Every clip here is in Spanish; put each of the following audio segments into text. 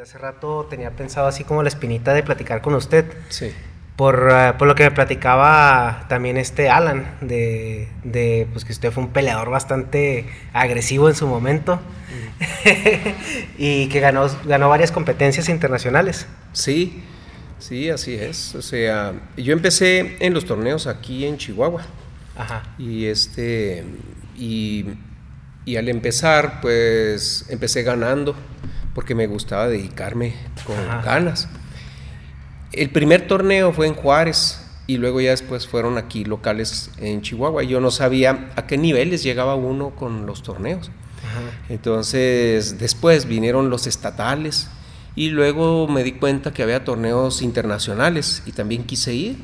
desde hace rato tenía pensado así como la espinita de platicar con usted. Sí. Por, uh, por lo que me platicaba también este Alan, de, de, pues que usted fue un peleador bastante agresivo en su momento y que ganó, ganó varias competencias internacionales. Sí, sí, así es. O sea, yo empecé en los torneos aquí en Chihuahua. Ajá. Y este, y, y al empezar, pues empecé ganando porque me gustaba dedicarme con Ajá. ganas. El primer torneo fue en Juárez y luego ya después fueron aquí locales en Chihuahua. Yo no sabía a qué niveles llegaba uno con los torneos. Ajá. Entonces, después vinieron los estatales y luego me di cuenta que había torneos internacionales y también quise ir,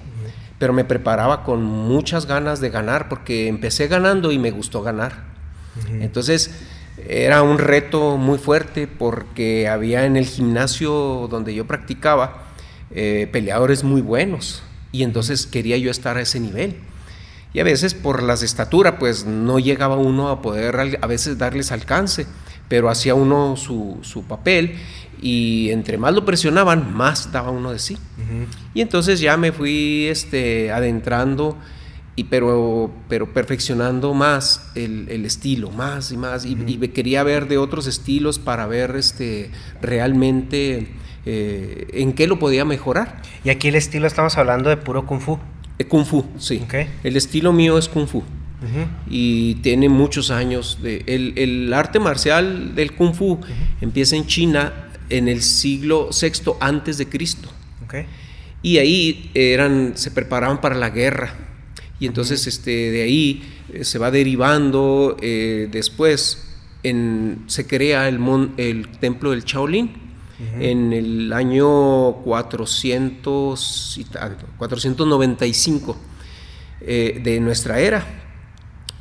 pero me preparaba con muchas ganas de ganar porque empecé ganando y me gustó ganar. Entonces, era un reto muy fuerte porque había en el gimnasio donde yo practicaba eh, peleadores muy buenos y entonces quería yo estar a ese nivel. Y a veces por las estaturas pues no llegaba uno a poder a veces darles alcance, pero hacía uno su, su papel y entre más lo presionaban, más daba uno de sí. Y entonces ya me fui este, adentrando, y, pero, pero perfeccionando más el, el estilo, más y más. Y, y me quería ver de otros estilos para ver este, realmente eh, en qué lo podía mejorar. Y aquí el estilo estamos hablando de puro kung fu. Eh, Kung Fu, sí. El estilo mío es Kung Fu. Y tiene muchos años. De, el, el arte marcial del Kung Fu empieza en China en el siglo VI antes de Cristo. Y ahí eran, se preparaban para la guerra. Y entonces este, de ahí eh, se va derivando. eh, después en- se crea el, mon- el templo del Shaolin en el año 400 y tanto, 495 eh, de nuestra era.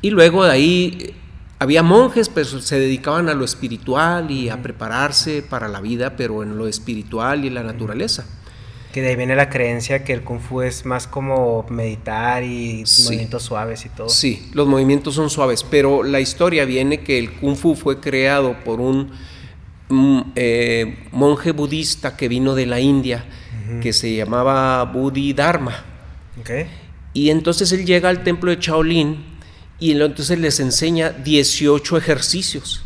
Y luego de ahí había monjes, pero se dedicaban a lo espiritual y a prepararse para la vida, pero en lo espiritual y en la naturaleza. Que de ahí viene la creencia que el kung fu es más como meditar y Sí. movimientos suaves y todo. Sí, los movimientos son suaves, pero la historia viene que el kung fu fue creado por un mm, eh, monje budista que vino de la India, que se llamaba Bodhidharma. Ok. Y entonces él llega al templo de Shaolin y entonces les enseña 18 ejercicios,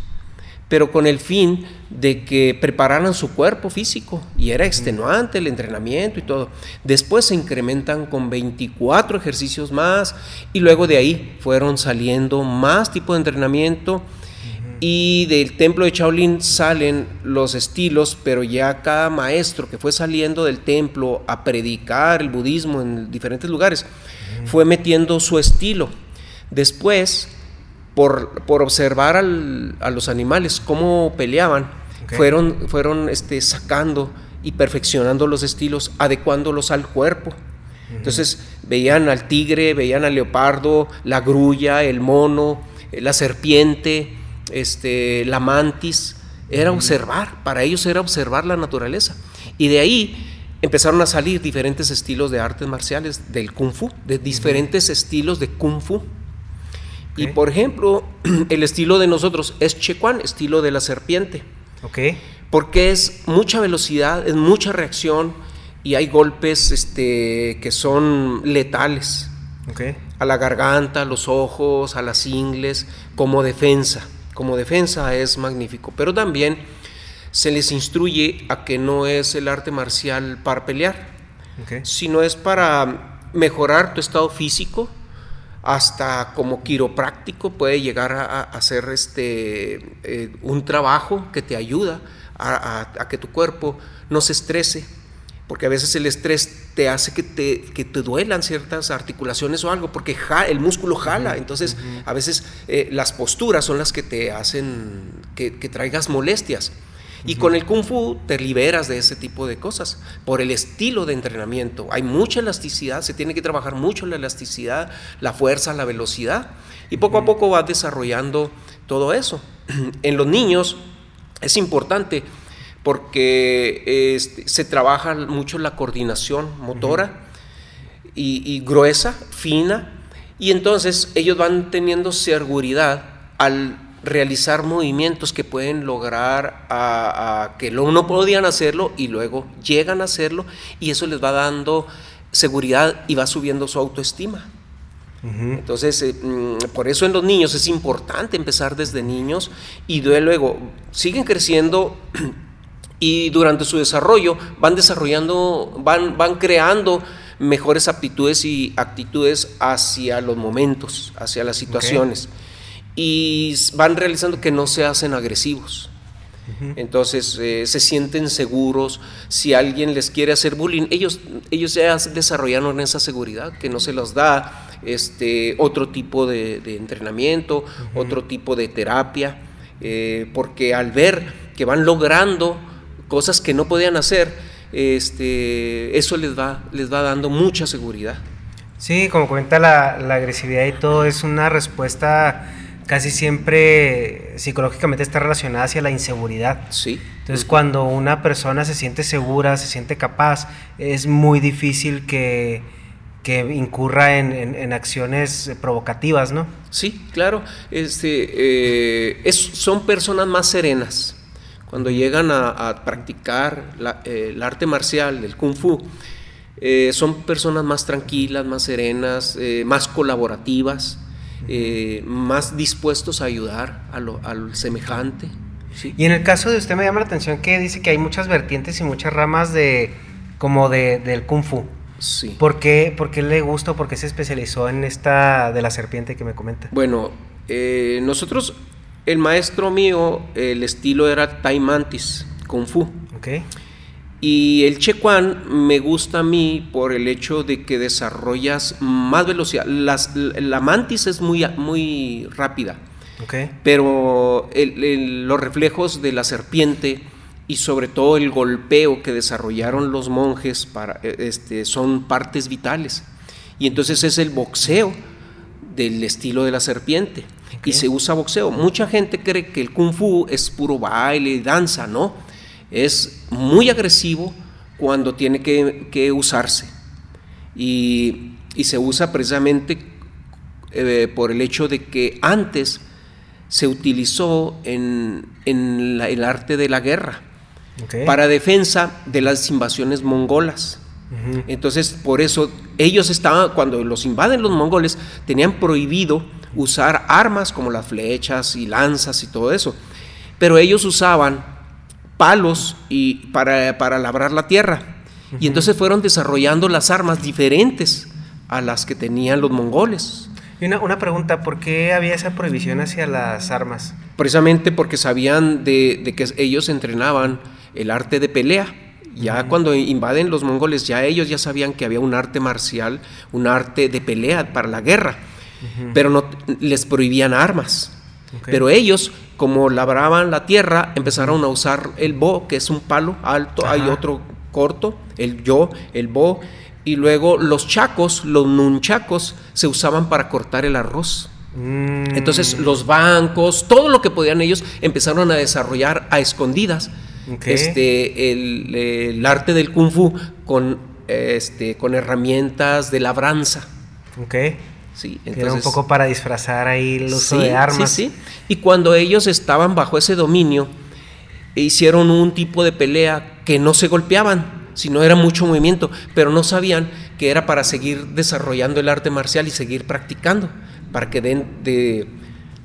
pero con el fin de que prepararan su cuerpo físico y era extenuante el entrenamiento y todo. Después se incrementan con 24 ejercicios más y luego de ahí fueron saliendo más tipo de entrenamiento y del templo de Shaolin salen los estilos, pero ya cada maestro que fue saliendo del templo a predicar el budismo en diferentes lugares fue metiendo su estilo. Después, por, por observar al- a los animales cómo peleaban, fueron, fueron este, sacando y perfeccionando los estilos, adecuándolos al cuerpo. Entonces veían al tigre, veían al leopardo, la grulla, el mono, eh, la serpiente, este, la mantis. Era observar, para ellos era observar la naturaleza. Y de ahí empezaron a salir diferentes estilos de artes marciales del kung fu, de diferentes estilos de kung fu. Y por ejemplo, el estilo de nosotros es Chequan, estilo de la serpiente Ok. porque es mucha velocidad, es mucha reacción y hay golpes este, que son letales Ok. a la garganta, a los ojos, a las ingles, como defensa. Como defensa es magnífico, pero también se les instruye a que no es el arte marcial para pelear, Ok. sino es para mejorar tu estado físico, hasta como quiropráctico puede llegar a, a hacer este, eh, un trabajo que te ayuda a, a- a que tu cuerpo no se estrese, porque a veces el estrés te hace que te, que te duelan ciertas articulaciones o algo, porque ja- el músculo jala, entonces a veces eh, las posturas son las que te hacen que, que traigas molestias. Y con el kung fu te liberas de ese tipo de cosas por el estilo de entrenamiento. Hay mucha elasticidad, se tiene que trabajar mucho la elasticidad, la fuerza, la velocidad. Y poco a poco vas desarrollando todo eso. En los niños es importante porque este, se trabaja mucho la coordinación motora y, y gruesa, fina, y entonces ellos van teniendo seguridad al realizar movimientos que pueden lograr a, que no podían hacerlo y luego llegan a hacerlo y eso les va dando seguridad y va subiendo su autoestima. Entonces, eh, mm, por eso en los niños es importante empezar desde niños y luego siguen creciendo y durante su desarrollo van desarrollando, van, van creando mejores aptitudes y actitudes hacia los momentos, hacia las situaciones y van realizando que no se hacen agresivos. Entonces eh, se sienten seguros, si alguien les quiere hacer bullying, ellos, ellos ya desarrollaron esa seguridad que no se los da este, otro tipo de, entrenamiento, otro tipo de terapia, eh, porque al ver que van logrando cosas que no podían hacer, este, eso les va, les va dando mucha seguridad. Sí, como comenta la, la agresividad y todo, es una respuesta casi siempre psicológicamente está relacionada hacia la inseguridad. Sí. Entonces, cuando una persona se siente segura, se siente capaz, es muy difícil que, incurra en, acciones provocativas, ¿no? Sí, claro. Este, eh, son personas más serenas. Cuando llegan a, practicar el arte marcial, el kung fu, eh, son personas más tranquilas, más serenas, eh, más colaborativas eh, más dispuestos a ayudar a lo, al semejante. Y en el caso de usted me llama la atención que dice que hay muchas vertientes y muchas ramas de como de, del kung fu. Sí. ¿Por qué, le gusta o por qué se especializó en esta de la serpiente que me comenta? Bueno, eh, nosotros, el maestro mío, el estilo era Tai Mantis, Kung Fu. Okay. Y el Chequan me gusta a mí por el hecho de que desarrollas más velocidad. la mantis es muy, muy rápida, pero los reflejos de la serpiente y sobre todo el golpeo que desarrollaron los monjes para, e, este, son partes vitales. Y entonces es el boxeo del estilo de la serpiente. Y se usa boxeo. Mucha gente cree que el kung fu es puro baile y danza, ¿no? Es muy agresivo cuando tiene que, usarse. Y, se usa precisamente eh, por el hecho de que antes se utilizó en, el arte de la guerra para defensa de las invasiones mongolas. Entonces, por eso ellos estaban, cuando los invaden los mongoles, tenían prohibido usar armas como las flechas y lanzas y todo eso. Pero ellos usaban palos y para, para labrar la tierra. Y entonces fueron desarrollando las armas diferentes a las que tenían los mongoles. Y una, pregunta, ¿por qué había esa prohibición hacia las armas? Precisamente porque sabían de, que ellos entrenaban el arte de pelea. Ya cuando invaden los mongoles, ya ellos ya sabían que había un arte marcial, un arte de pelea para la guerra, pero no les prohibían armas. Pero ellos, como labraban la tierra, empezaron a usar el bo, que es un palo alto, hay otro corto, el yo, el bo, y luego los chacos, los nunchacos, se usaban para cortar el arroz. Mm. Entonces los bancos, todo lo que podían ellos, empezaron a desarrollar a escondidas este, el, arte del kung fu con, este, con herramientas de labranza. Okay. Sí, era un poco para disfrazar ahí el uso de armas. Sí, sí. Y cuando ellos estaban bajo ese dominio, hicieron un tipo de pelea que no se golpeaban, sino era mucho movimiento, pero no sabían que era para seguir desarrollando el arte marcial y seguir practicando, para que den de,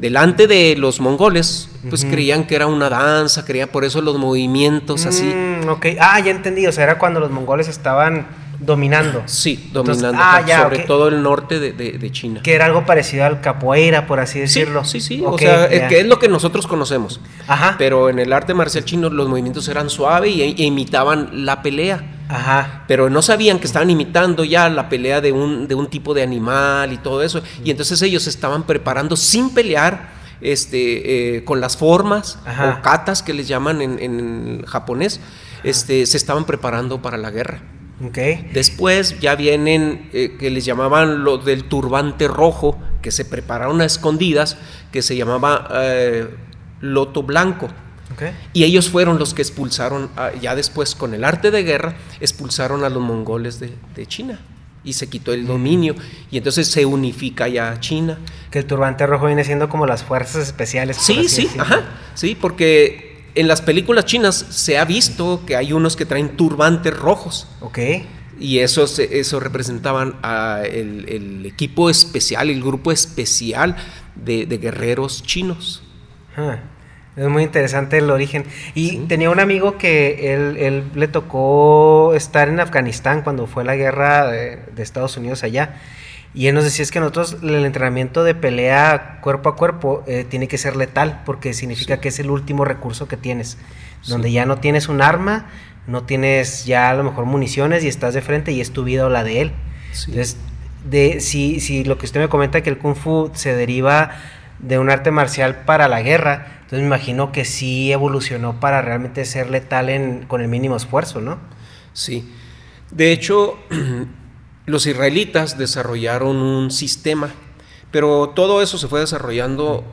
delante de los mongoles, pues creían que era una danza, creían por eso los movimientos así. Mm, ok, ah, ya entendí, o sea, era cuando los mongoles estaban dominando. Sí, dominando, ah, sobre todo el norte de, China. Que era algo parecido al capoeira, por así decirlo. Sí, sí, o sea, que es lo que nosotros conocemos. Ajá. Pero en el arte marcial chino los movimientos eran suaves y, e imitaban la pelea. Ajá. Pero no sabían que estaban imitando ya la pelea de un, de un tipo de animal y todo eso. Y entonces ellos estaban preparando sin pelear este, eh, con las formas o katas que les llaman en, japonés, este, se estaban preparando para la guerra. Después ya vienen eh, que les llamaban lo del turbante rojo, que se prepararon a escondidas, que se llamaba eh, loto blanco. Y ellos fueron los que expulsaron, ya después con el arte de guerra, expulsaron a los mongoles de, China. y se quitó el dominio y entonces se unifica ya China. Que el turbante rojo viene siendo como las fuerzas especiales. Sí, sí, ajá, sí, porque en las películas chinas se ha visto que hay unos que traen turbantes rojos. Ok. Y eso, eso representaban a el, equipo especial, el grupo especial de, guerreros chinos. Ah. Es muy interesante el origen. Y tenía un amigo que él, le tocó estar en Afganistán cuando fue la guerra de, Estados Unidos allá. Y él nos decía es que nosotros el entrenamiento de pelea cuerpo a cuerpo eh, tiene que ser letal porque significa que es el último recurso que tienes. Donde ya no tienes un arma, no tienes ya a lo mejor municiones y estás de frente y es tu vida o la de él. Entonces, de, si, si lo que usted me comenta que el kung fu se deriva de un arte marcial para la guerra, entonces me imagino que sí evolucionó para realmente ser letal en, con el mínimo esfuerzo, ¿no? Sí. De hecho, los israelitas desarrollaron un sistema, pero todo eso se fue desarrollando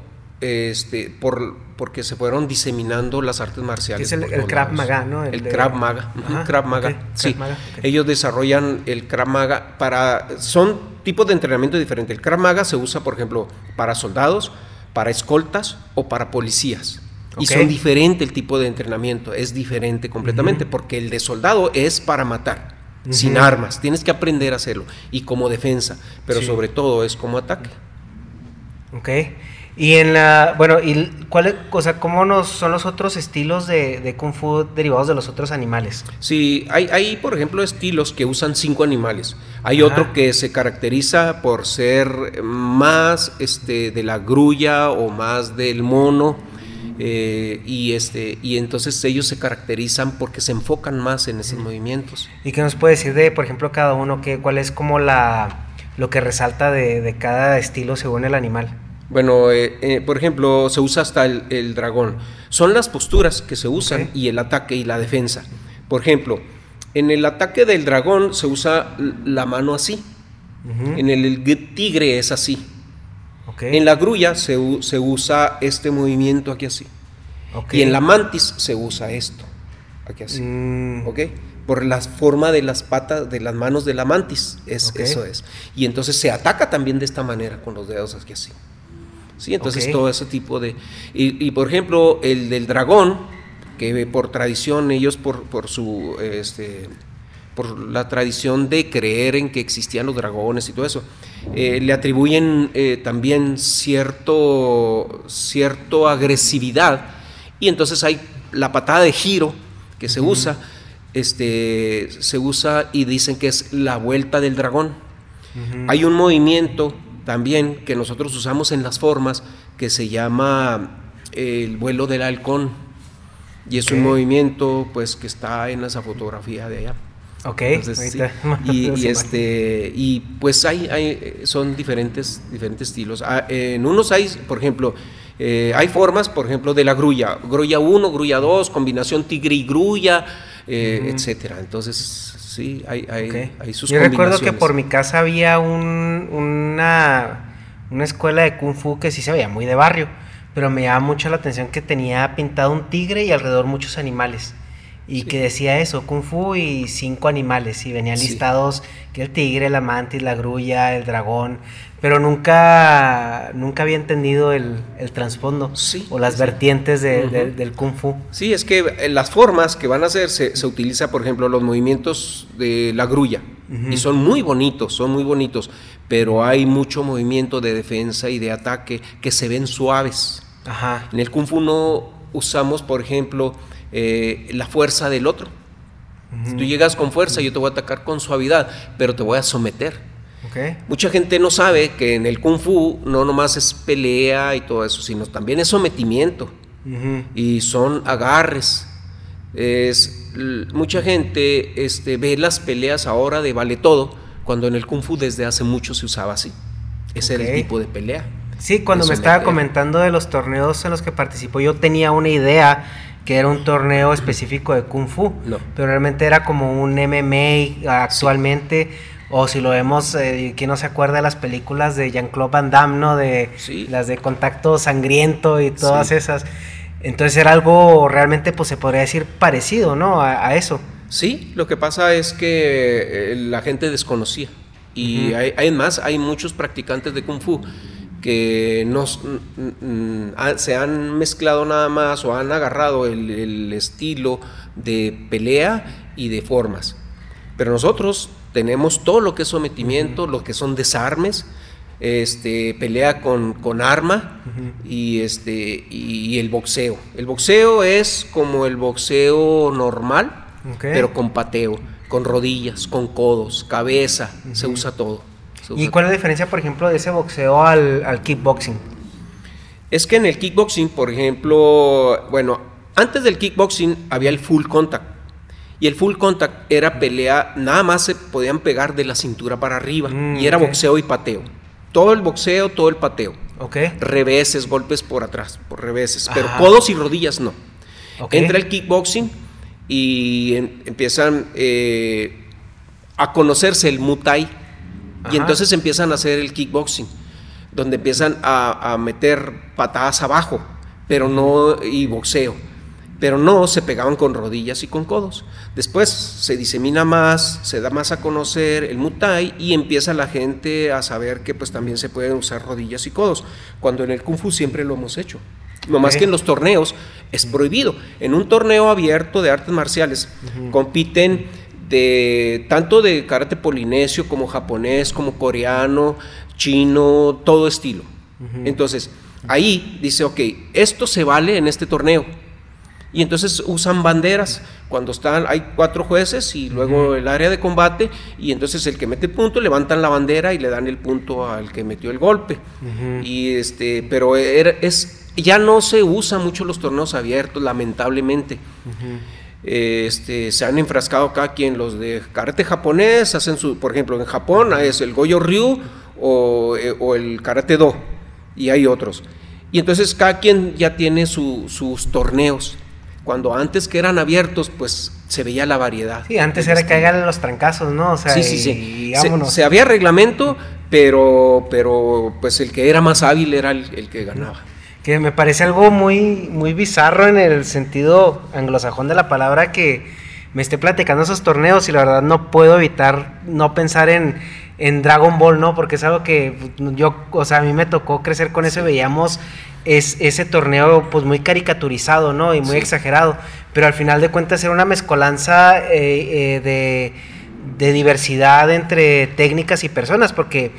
este, por, porque se fueron diseminando las artes marciales. es el, Krav Maga, ¿no? El, Krav Maga. Krav Maga. Sí. Ellos desarrollan el Krav Maga para. Son tipos de entrenamiento diferentes. El Krav Maga se usa, por ejemplo, para soldados, para escoltas o para policías. Y son diferente el tipo de entrenamiento, es diferente completamente, porque el de soldado es para matar, sin armas, tienes que aprender a hacerlo, y como defensa, pero sobre todo es como ataque. Ok. Y en la, bueno, y cuál, o sea, ¿cómo nos, son los otros estilos de, Kung Fu derivados de los otros animales? Sí, hay, hay por ejemplo, estilos que usan cinco animales. Hay otro que se caracteriza por ser más este, de la grulla o más del mono. Eh, y este y entonces ellos se caracterizan porque se enfocan más en esos movimientos. ¿Y qué nos puede decir de, por ejemplo, cada uno? Que, ¿Cuál es como la lo que resalta de, de cada estilo según el animal? Bueno, eh, eh, por ejemplo, se usa hasta el, dragón. Son las posturas que se usan y el ataque y la defensa. Por ejemplo, en el ataque del dragón se usa la mano así. En el, tigre es así. En la grulla se, usa este movimiento aquí así. Y en la mantis se usa esto. Aquí así. Mm. ¿Ok? Por la forma de las patas, de las manos de la mantis. Es, Eso es. Y entonces se ataca también de esta manera con los dedos aquí así. ¿sí? Entonces todo ese tipo de... Y, por ejemplo, el del dragón, que por tradición ellos por, por su... Este, por la tradición de creer en que existían los dragones y todo eso, eh, le atribuyen eh, también cierto, cierto agresividad y entonces hay la patada de giro que se usa, este, se usa y dicen que es la vuelta del dragón. Hay un movimiento también que nosotros usamos en las formas que se llama el vuelo del halcón y es un movimiento pues que está en esa fotografía de allá. Ok, y, este y pues hay, hay son diferentes diferentes estilos. Ah, en unos hay, por ejemplo, eh, hay formas, por ejemplo, de la grulla, grulla 1, grulla 2, combinación tigre y grulla, eh, etcétera. Entonces Sí, hay, hay, hay sus Yo recuerdo que por mi casa había un, una, una escuela de kung fu que sí se veía muy de barrio, pero me llamaba mucho la atención que tenía pintado un tigre y alrededor muchos animales. Y que decía eso, kung fu y cinco animales. Y venían listados que el tigre, la mantis, la grulla, el dragón pero nunca, nunca había entendido el, el trasfondo o las vertientes del kung fu. Sí, es que eh, las formas que van a hacer se, se utiliza, por ejemplo, los movimientos de la grulla y son muy bonitos, son muy bonitos, pero hay mucho movimiento de defensa y de ataque que se ven suaves. Ajá. En el kung fu no usamos, por ejemplo, eh, la fuerza del otro. Si tú llegas con fuerza, yo te voy a atacar con suavidad, pero te voy a someter. Mucha gente no sabe que en el kung fu no nomás es pelea y todo eso, sino también es sometimiento y son agarres. Es, mucha gente este, ve las peleas ahora de vale todo, cuando en el kung fu desde hace mucho se usaba así. Ese era el tipo de pelea. Sí, cuando me estaba comentando de los torneos en los que participó, yo tenía una idea que era un torneo específico de Kung Fu, pero realmente era como un MMA actualmente. O si lo vemos, eh, ¿quién no se acuerda de las películas de Jean-Claude Van Damme, ¿no? De las de contacto sangriento y todas esas. Entonces era algo realmente, pues se podría decir parecido, ¿no? A, eso. Sí, lo que pasa es que eh, la gente desconocía. Y hay, además hay muchos practicantes de Kung Fu que nos, se han mezclado nada más o han agarrado el, estilo de pelea y de formas. Pero nosotros tenemos todo lo que es sometimiento, lo que son desarmes, este, pelea con, con arma y, este, y, el boxeo. El boxeo es como el boxeo normal, pero con pateo, con rodillas, con codos, cabeza, se usa todo. ¿Y cuál es la diferencia, por ejemplo, de ese boxeo al, kickboxing? Es que en el kickboxing, por ejemplo, bueno, antes del kickboxing había el full contact. Y el full contact era pelea, nada más se podían pegar de la cintura para arriba. Mm, y era boxeo y pateo. Todo el boxeo, todo el pateo. Okay. Reveses, golpes por atrás, por reveses. Pero codos y rodillas no. Entra el kickboxing y empiezan eh, a conocerse el muay y entonces empiezan a hacer el kickboxing, donde empiezan a, meter patadas abajo, pero no, y boxeo, pero no se pegaban con rodillas y con codos. Después se disemina más, se da más a conocer el mutai y empieza la gente a saber que pues también se pueden usar rodillas y codos, cuando en el kung fu siempre lo hemos hecho. No más que en los torneos es prohibido. En un torneo abierto de artes marciales compiten de tanto de karate polinesio como japonés, como coreano, chino, todo estilo. Entonces, ahí dice, ok, esto se vale en este torneo. Y entonces usan banderas cuando están, hay cuatro jueces y luego el área de combate, y entonces el que mete el punto levantan la bandera y le dan el punto al que metió el golpe. Y este, pero es, ya no se usa mucho los torneos abiertos, lamentablemente. Este, se han enfrascado cada quien, los de karate japonés hacen su, por ejemplo, en Japón es el Goyo Ryu o, eh, el karate Do, y hay otros. Y entonces cada quien ya tiene sus torneos. Cuando antes que eran abiertos, pues se veía la variedad. Sí, antes era que hagan los trancazos, ¿no? sí, sí, sí. Se, había reglamento, pero, pero pues el que era más hábil era el que ganaba que me parece algo muy, muy bizarro en el sentido anglosajón de la palabra que me esté platicando esos torneos y la verdad no puedo evitar no pensar en, en Dragon Ball, ¿no? Porque es algo que yo, o sea, a mí me tocó crecer con eso y veíamos es, ese torneo pues muy caricaturizado, ¿no? Y muy exagerado, pero al final de cuentas era una mezcolanza eh, eh, de, de diversidad entre técnicas y personas, porque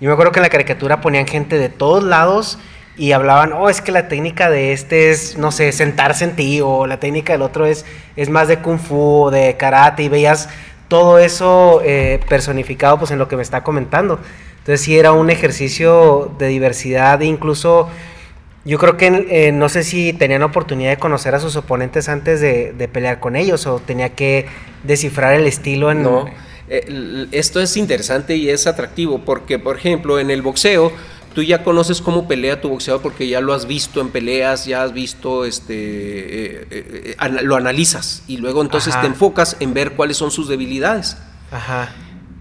yo me acuerdo que en la caricatura ponían gente de todos lados y hablaban, oh, es que la técnica de este es, no sé, sentarse en ti, o la técnica del otro es, es más de kung fu, o de karate, y veías todo eso eh, personificado pues en lo que me está comentando. Entonces sí era un ejercicio de diversidad, e incluso yo creo que no sé si tenían oportunidad de conocer a sus oponentes antes de, pelear con ellos, o tenía que descifrar el estilo en... No, eh, esto es interesante y es atractivo, porque por ejemplo en el boxeo, tú ya conoces cómo pelea tu boxeador porque ya lo has visto en peleas, ya has visto, este, eh, eh, eh, lo analizas y luego entonces te enfocas en ver cuáles son sus debilidades. Ajá.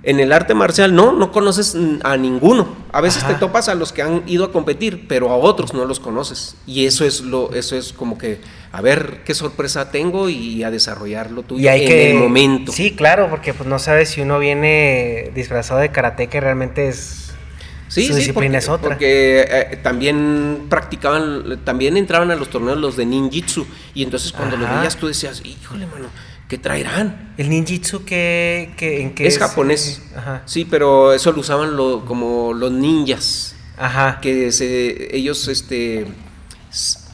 En el arte marcial no, no conoces a ninguno. A veces te topas a los que han ido a competir, pero a otros no los conoces. Y eso es lo, eso es como que a ver qué sorpresa tengo y a desarrollarlo tú en el momento. Sí, claro, porque pues no sabes si uno viene disfrazado de karate que realmente es Sí, sí, porque, eh, también practicaban, también entraban a los torneos los de ninjitsu. Y entonces cuando lo veías tú decías, híjole, mano, ¿qué traerán? ¿El ninjitsu que, en qué es? japonés, sí, pero eso lo usaban lo, como los ninjas, Ajá. que se, ellos, este,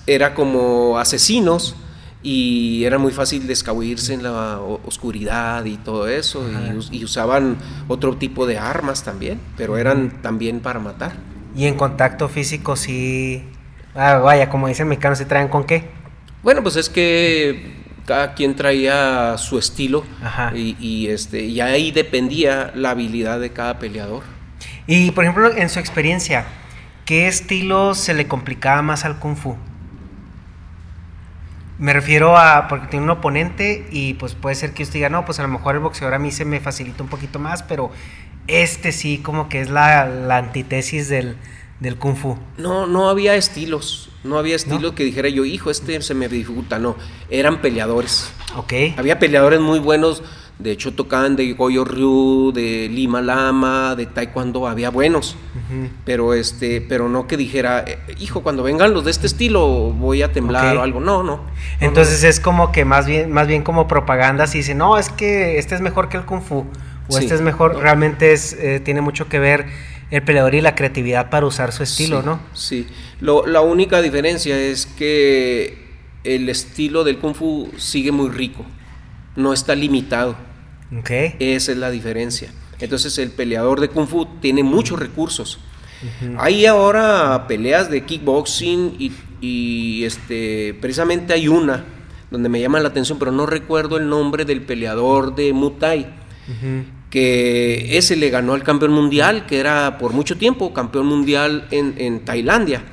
era como asesinos y era muy fácil descabuirse en la oscuridad y todo eso y, usaban otro tipo de armas también, pero eran también para matar. Y en contacto físico sí, ah, vaya, como dicen mexicanos, ¿se traen con qué? Bueno, pues es que cada quien traía su estilo y, y, este, y ahí dependía la habilidad de cada peleador. Y por ejemplo, en su experiencia, ¿qué estilo se le complicaba más al kung fu? Me refiero a, porque tiene un oponente y pues puede ser que usted diga, no, pues a lo mejor el boxeador a mí se me facilita un poquito más, pero este sí como que es la, la antítesis del, del, kung fu. No, no había estilos, no había estilo que dijera yo, hijo, este se me dificulta, no, eran peleadores. Ok. Había peleadores muy buenos De hecho, tocaban de Goyo Ryu, de Lima Lama, de Taekwondo, había buenos. Pero este, pero no que dijera, eh, hijo, cuando vengan los de este estilo voy a temblar o algo. No, no. Entonces es como que más bien, más bien como propaganda, si dicen, no, es que este es mejor que el Kung Fu. O este es mejor, realmente es, eh, tiene mucho que ver el peleador y la creatividad para usar su estilo, ¿no? Sí, la única diferencia es que el estilo del kung fu sigue muy rico, no está limitado. Okay. Esa es la diferencia. Entonces el peleador de kung fu tiene muchos recursos. Hay ahora peleas de kickboxing y, este, precisamente hay una donde me llama la atención, pero no recuerdo el nombre del peleador de Muay que ese le ganó al campeón mundial, que era por mucho tiempo campeón mundial en, Tailandia.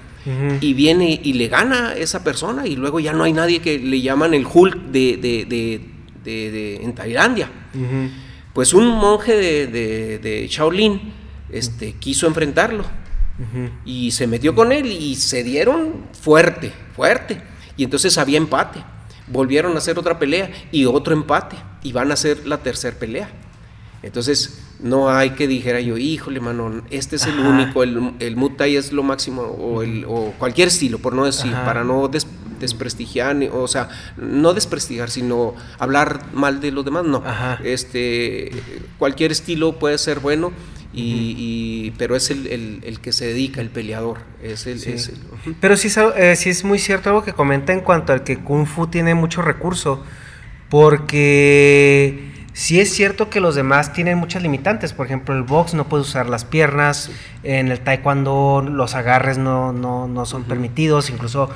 Y viene y le gana esa persona y luego ya no hay nadie que le llaman el Hulk de, en Tailandia. Pues un monje de, Shaolin este, quiso enfrentarlo y se metió con él y se dieron fuerte, fuerte. Y entonces había empate. Volvieron a hacer otra pelea y otro empate y van a hacer la tercera pelea. Entonces, no hay que dijera yo, híjole, mano, este es el único, el, el Muay es lo máximo, o, el, o cualquier estilo, por no decir, para no desprestigiar, o sea, no desprestigiar, sino hablar mal de los demás, no. Este, cualquier estilo puede ser bueno, y, pero es el, que se dedica, el peleador. Es el, pero sí, eh, sí es muy cierto algo que comenta en cuanto al que Kung Fu tiene mucho recurso, porque Sí es cierto que los demás tienen muchas limitantes, por ejemplo el box no puede usar las piernas, en el taekwondo los agarres no, no, son permitidos, incluso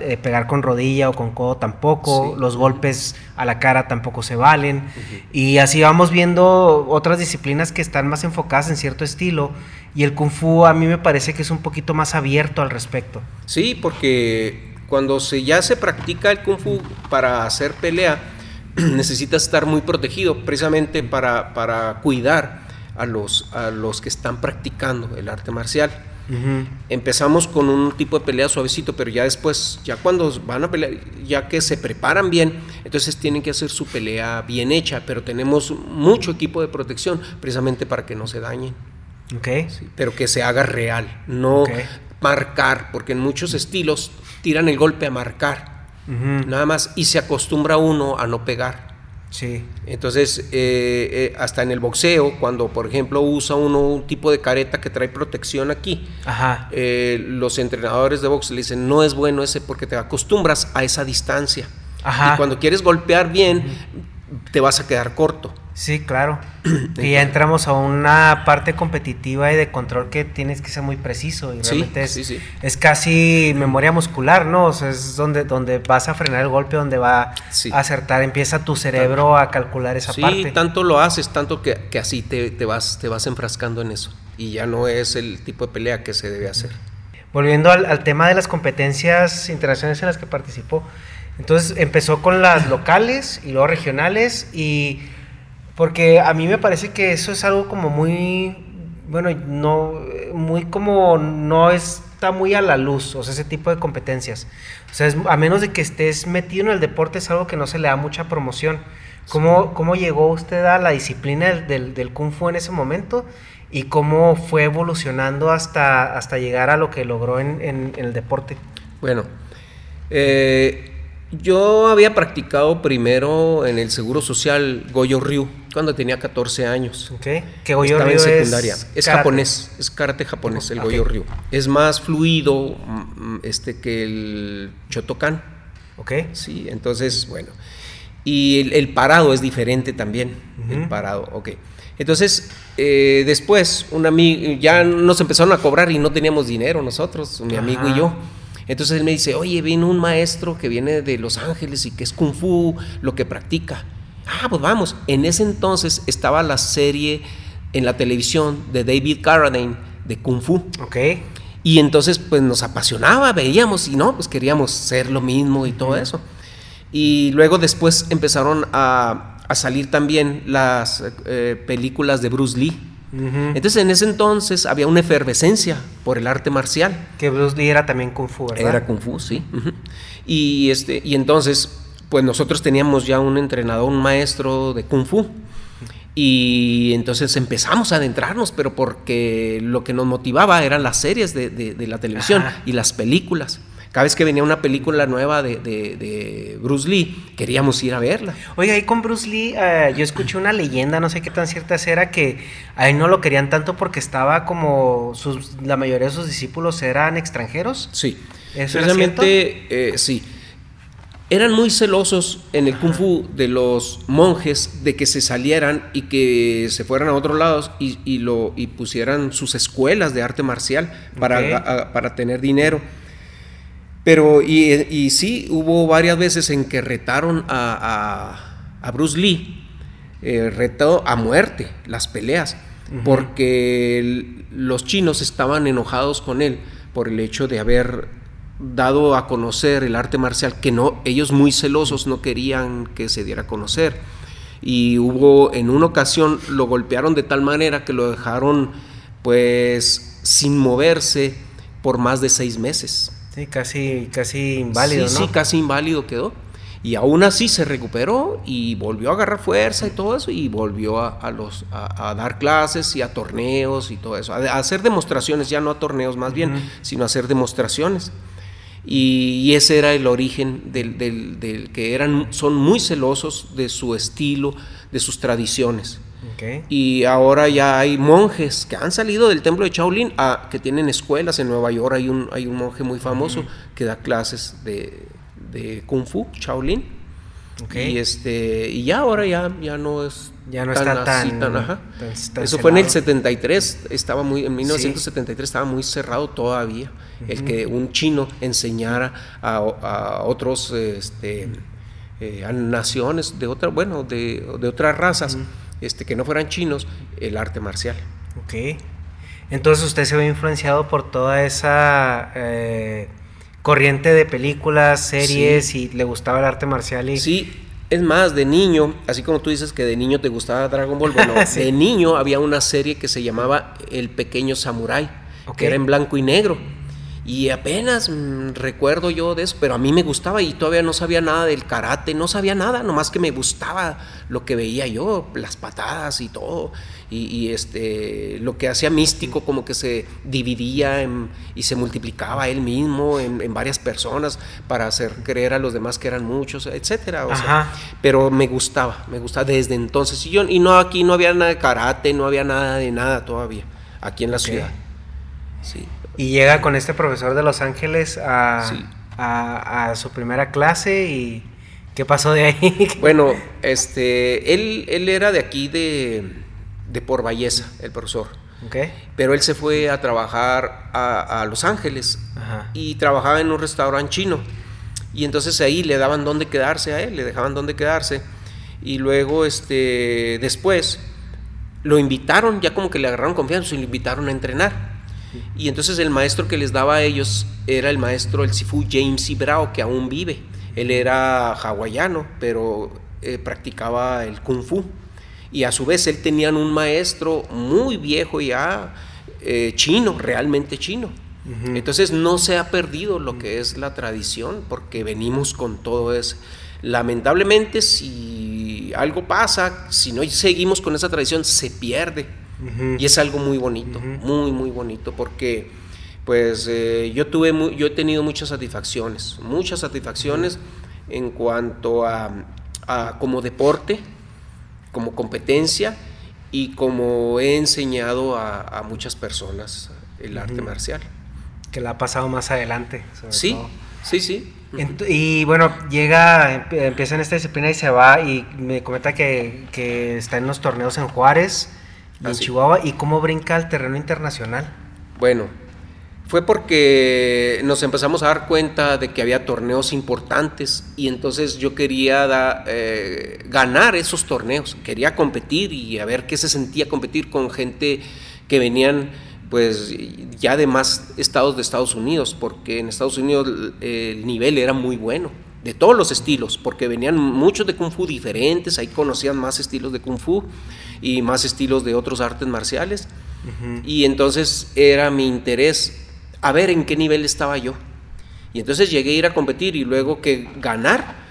eh, pegar con rodilla o con codo tampoco, los golpes a la cara tampoco se valen, y así vamos viendo otras disciplinas que están más enfocadas en cierto estilo, y el kung fu a mí me parece que es un poquito más abierto al respecto. Sí, porque cuando se, ya se practica el kung fu para hacer pelea, necesitas estar muy protegido precisamente para, para cuidar a los, a los que están practicando el arte marcial. Empezamos con un tipo de pelea suavecito, pero ya después, ya cuando van a pelear, ya que se preparan bien, entonces tienen que hacer su pelea bien hecha, pero tenemos mucho equipo de protección precisamente para que no se dañen. Okay. pero que se haga real, no marcar, porque en muchos estilos tiran el golpe a marcar nada más, y se acostumbra uno a no pegar. Sí. Entonces, eh, eh, hasta en el boxeo, cuando por ejemplo usa uno un tipo de careta que trae protección aquí, eh, los entrenadores de box le dicen, no es bueno ese porque te acostumbras a esa distancia. Y cuando quieres golpear bien, te vas a quedar corto. Sí, claro. y ya entramos a una parte competitiva y de control que tienes que ser muy preciso. Y realmente es, es casi memoria muscular, ¿no? O sea, es donde, donde vas a frenar el golpe, donde va a acertar, empieza tu cerebro a calcular esa parte. Sí, tanto lo haces, tanto que, así te, vas, te vas enfrascando en eso. Y ya no es el tipo de pelea que se debe hacer. Volviendo al, al tema de las competencias internacionales en las que participó, entonces empezó con las locales y luego regionales y porque a mí me parece que eso es algo como muy, bueno, no, muy como no está muy a la luz, o sea, ese tipo de competencias. O sea, a menos de que estés metido en el deporte es algo que no se le da mucha promoción. ¿Cómo, cómo llegó usted a la disciplina del, del, Kung Fu en ese momento? ¿Y cómo fue evolucionando hasta, hasta llegar a lo que logró en, en, el deporte? Bueno, eh, yo había practicado primero en el Seguro Social Goyo Ryu cuando tenía 14 años. Okay. ¿Qué Goyo Ryu en secundaria. Es, japonés, es karate japonés, el Goyo Ryu. Es más fluido mm, este, que el Shotokan. Ok. Sí, entonces, bueno. Y el, parado es diferente también. El parado, ok. Entonces, eh, después, un amigo, ya nos empezaron a cobrar y no teníamos dinero nosotros, mi amigo y yo. Entonces él me dice, oye, viene un maestro que viene de Los Ángeles y que es kung fu, lo que practica. Ah, pues vamos. En ese entonces estaba la serie en la televisión de David Carradine de kung fu. Ok. Y entonces pues nos apasionaba, veíamos y no, pues queríamos ser lo mismo y todo eso. Y luego después empezaron a, salir también las eh, películas de Bruce Lee. Entonces en ese entonces había una efervescencia por el arte marcial. Que Bruce Lee era también Kung Fu, ¿verdad? Era Kung Fu, sí. y, este, y entonces, pues nosotros teníamos ya un entrenador, un maestro de Kung Fu. Y entonces empezamos a adentrarnos, pero porque lo que nos motivaba eran las series de, la televisión y las películas. Cada vez que venía una película nueva de, Bruce Lee, queríamos ir a verla. Oiga, ahí con Bruce Lee, eh, yo escuché una leyenda, no sé qué tan cierta era, que a él no lo querían tanto porque estaba como sus, la mayoría de sus discípulos eran extranjeros. Sí, ¿Eso eh, sí eran muy celosos en el kung fu de los monjes de que se salieran y que se fueran a otros lados y, lo, y pusieran sus escuelas de arte marcial para, para tener dinero. Pero, y, y, sí, hubo varias veces en que retaron a, a, Bruce Lee, eh, retó a muerte las peleas, porque los chinos estaban enojados con él por el hecho de haber dado a conocer el arte marcial que no ellos muy celosos no querían que se diera a conocer. Y hubo en una ocasión lo golpearon de tal manera que lo dejaron pues sin moverse por más de seis meses sí casi casi inválido sí, sí casi inválido quedó y aún así se recuperó y volvió a agarrar fuerza y todo eso y volvió a, los, a, dar clases y a torneos y todo eso, a, hacer demostraciones, ya no a torneos más bien, sino a hacer demostraciones. Y, ese era el origen del, que eran, son muy celosos de su estilo, de sus tradiciones. Y ahora ya hay monjes que han salido del templo de Shaolin, a, que tienen escuelas en Nueva York. Hay un, hay un monje muy famoso que da clases de, de Kung Fu, Shaolin. Y, este, y ya ahora ya, ya no es ya no está tan, Eso fue en el 73, estaba muy, en 1973 estaba muy cerrado todavía. El que un chino enseñara a, otros este, eh, a naciones de otra, bueno, de, otras razas, este, que no fueran chinos, el arte marcial. Ok. Entonces usted se ve influenciado por toda esa eh, corriente de películas, series y le gustaba el arte marcial y. Sí, es más, de niño, así como tú dices que de niño te gustaba Dragon Ball, bueno, de niño había una serie que se llamaba El Pequeño Samurai, que era en blanco y negro. Y apenas mm, recuerdo yo de eso, pero a mí me gustaba y todavía no sabía nada del karate, no sabía nada, nomás que me gustaba lo que veía yo, las patadas y todo. Y, este, lo que hacía místico como que se dividía y se multiplicaba él mismo en, varias personas para hacer creer a los demás que eran muchos, etcétera. pero me gustaba, me gustaba desde entonces. Y, yo, y no, aquí no había nada de karate, no había nada de nada todavía, aquí en la ciudad. Sí. Y llega con este profesor de Los Ángeles a, a, su primera clase y ¿qué pasó de ahí? bueno, este, él, él era de aquí de, de Por Valleza, el profesor. Okay. Pero él se fue a trabajar a, a Los Ángeles y trabajaba en un restaurante chino. Y entonces ahí le daban dónde quedarse a él, le dejaban dónde quedarse. Y luego, este, después, lo invitaron, ya como que le agarraron confianza, y lo invitaron a entrenar. Y entonces el maestro que les daba a ellos era el maestro, el Sifu James Ibrao, que aún vive. Él era hawaiano, pero eh, practicaba el kung fu. Y a su vez él tenía un maestro muy viejo ya, eh, chino, realmente chino. Entonces no se ha perdido lo que es la tradición, porque venimos con todo eso. Lamentablemente, si algo pasa, si no seguimos con esa tradición, se pierde. Y es algo muy bonito, muy, muy bonito, porque pues eh, yo, tuve yo he tenido muchas satisfacciones, muchas satisfacciones en cuanto a, como deporte, como competencia y como he enseñado a, muchas personas el arte marcial. Que la ha pasado más adelante. sí, sí, sí. y bueno, llega, empieza en esta disciplina y se va y me comenta que, que está en los torneos en Juárez en Chihuahua y cómo brinca al terreno internacional. Bueno, fue porque nos empezamos a dar cuenta de que había torneos importantes y entonces yo quería eh, ganar esos torneos, quería competir y a ver qué se sentía competir con gente que venían pues ya de más estados de Estados Unidos, porque en Estados Unidos el nivel era muy bueno, de todos los estilos, porque venían muchos de kung fu diferentes, ahí conocían más estilos de kung fu y más estilos de otros artes marciales. Y entonces era mi interés a ver en qué nivel estaba yo. Y entonces llegué a ir a competir y luego que ganar,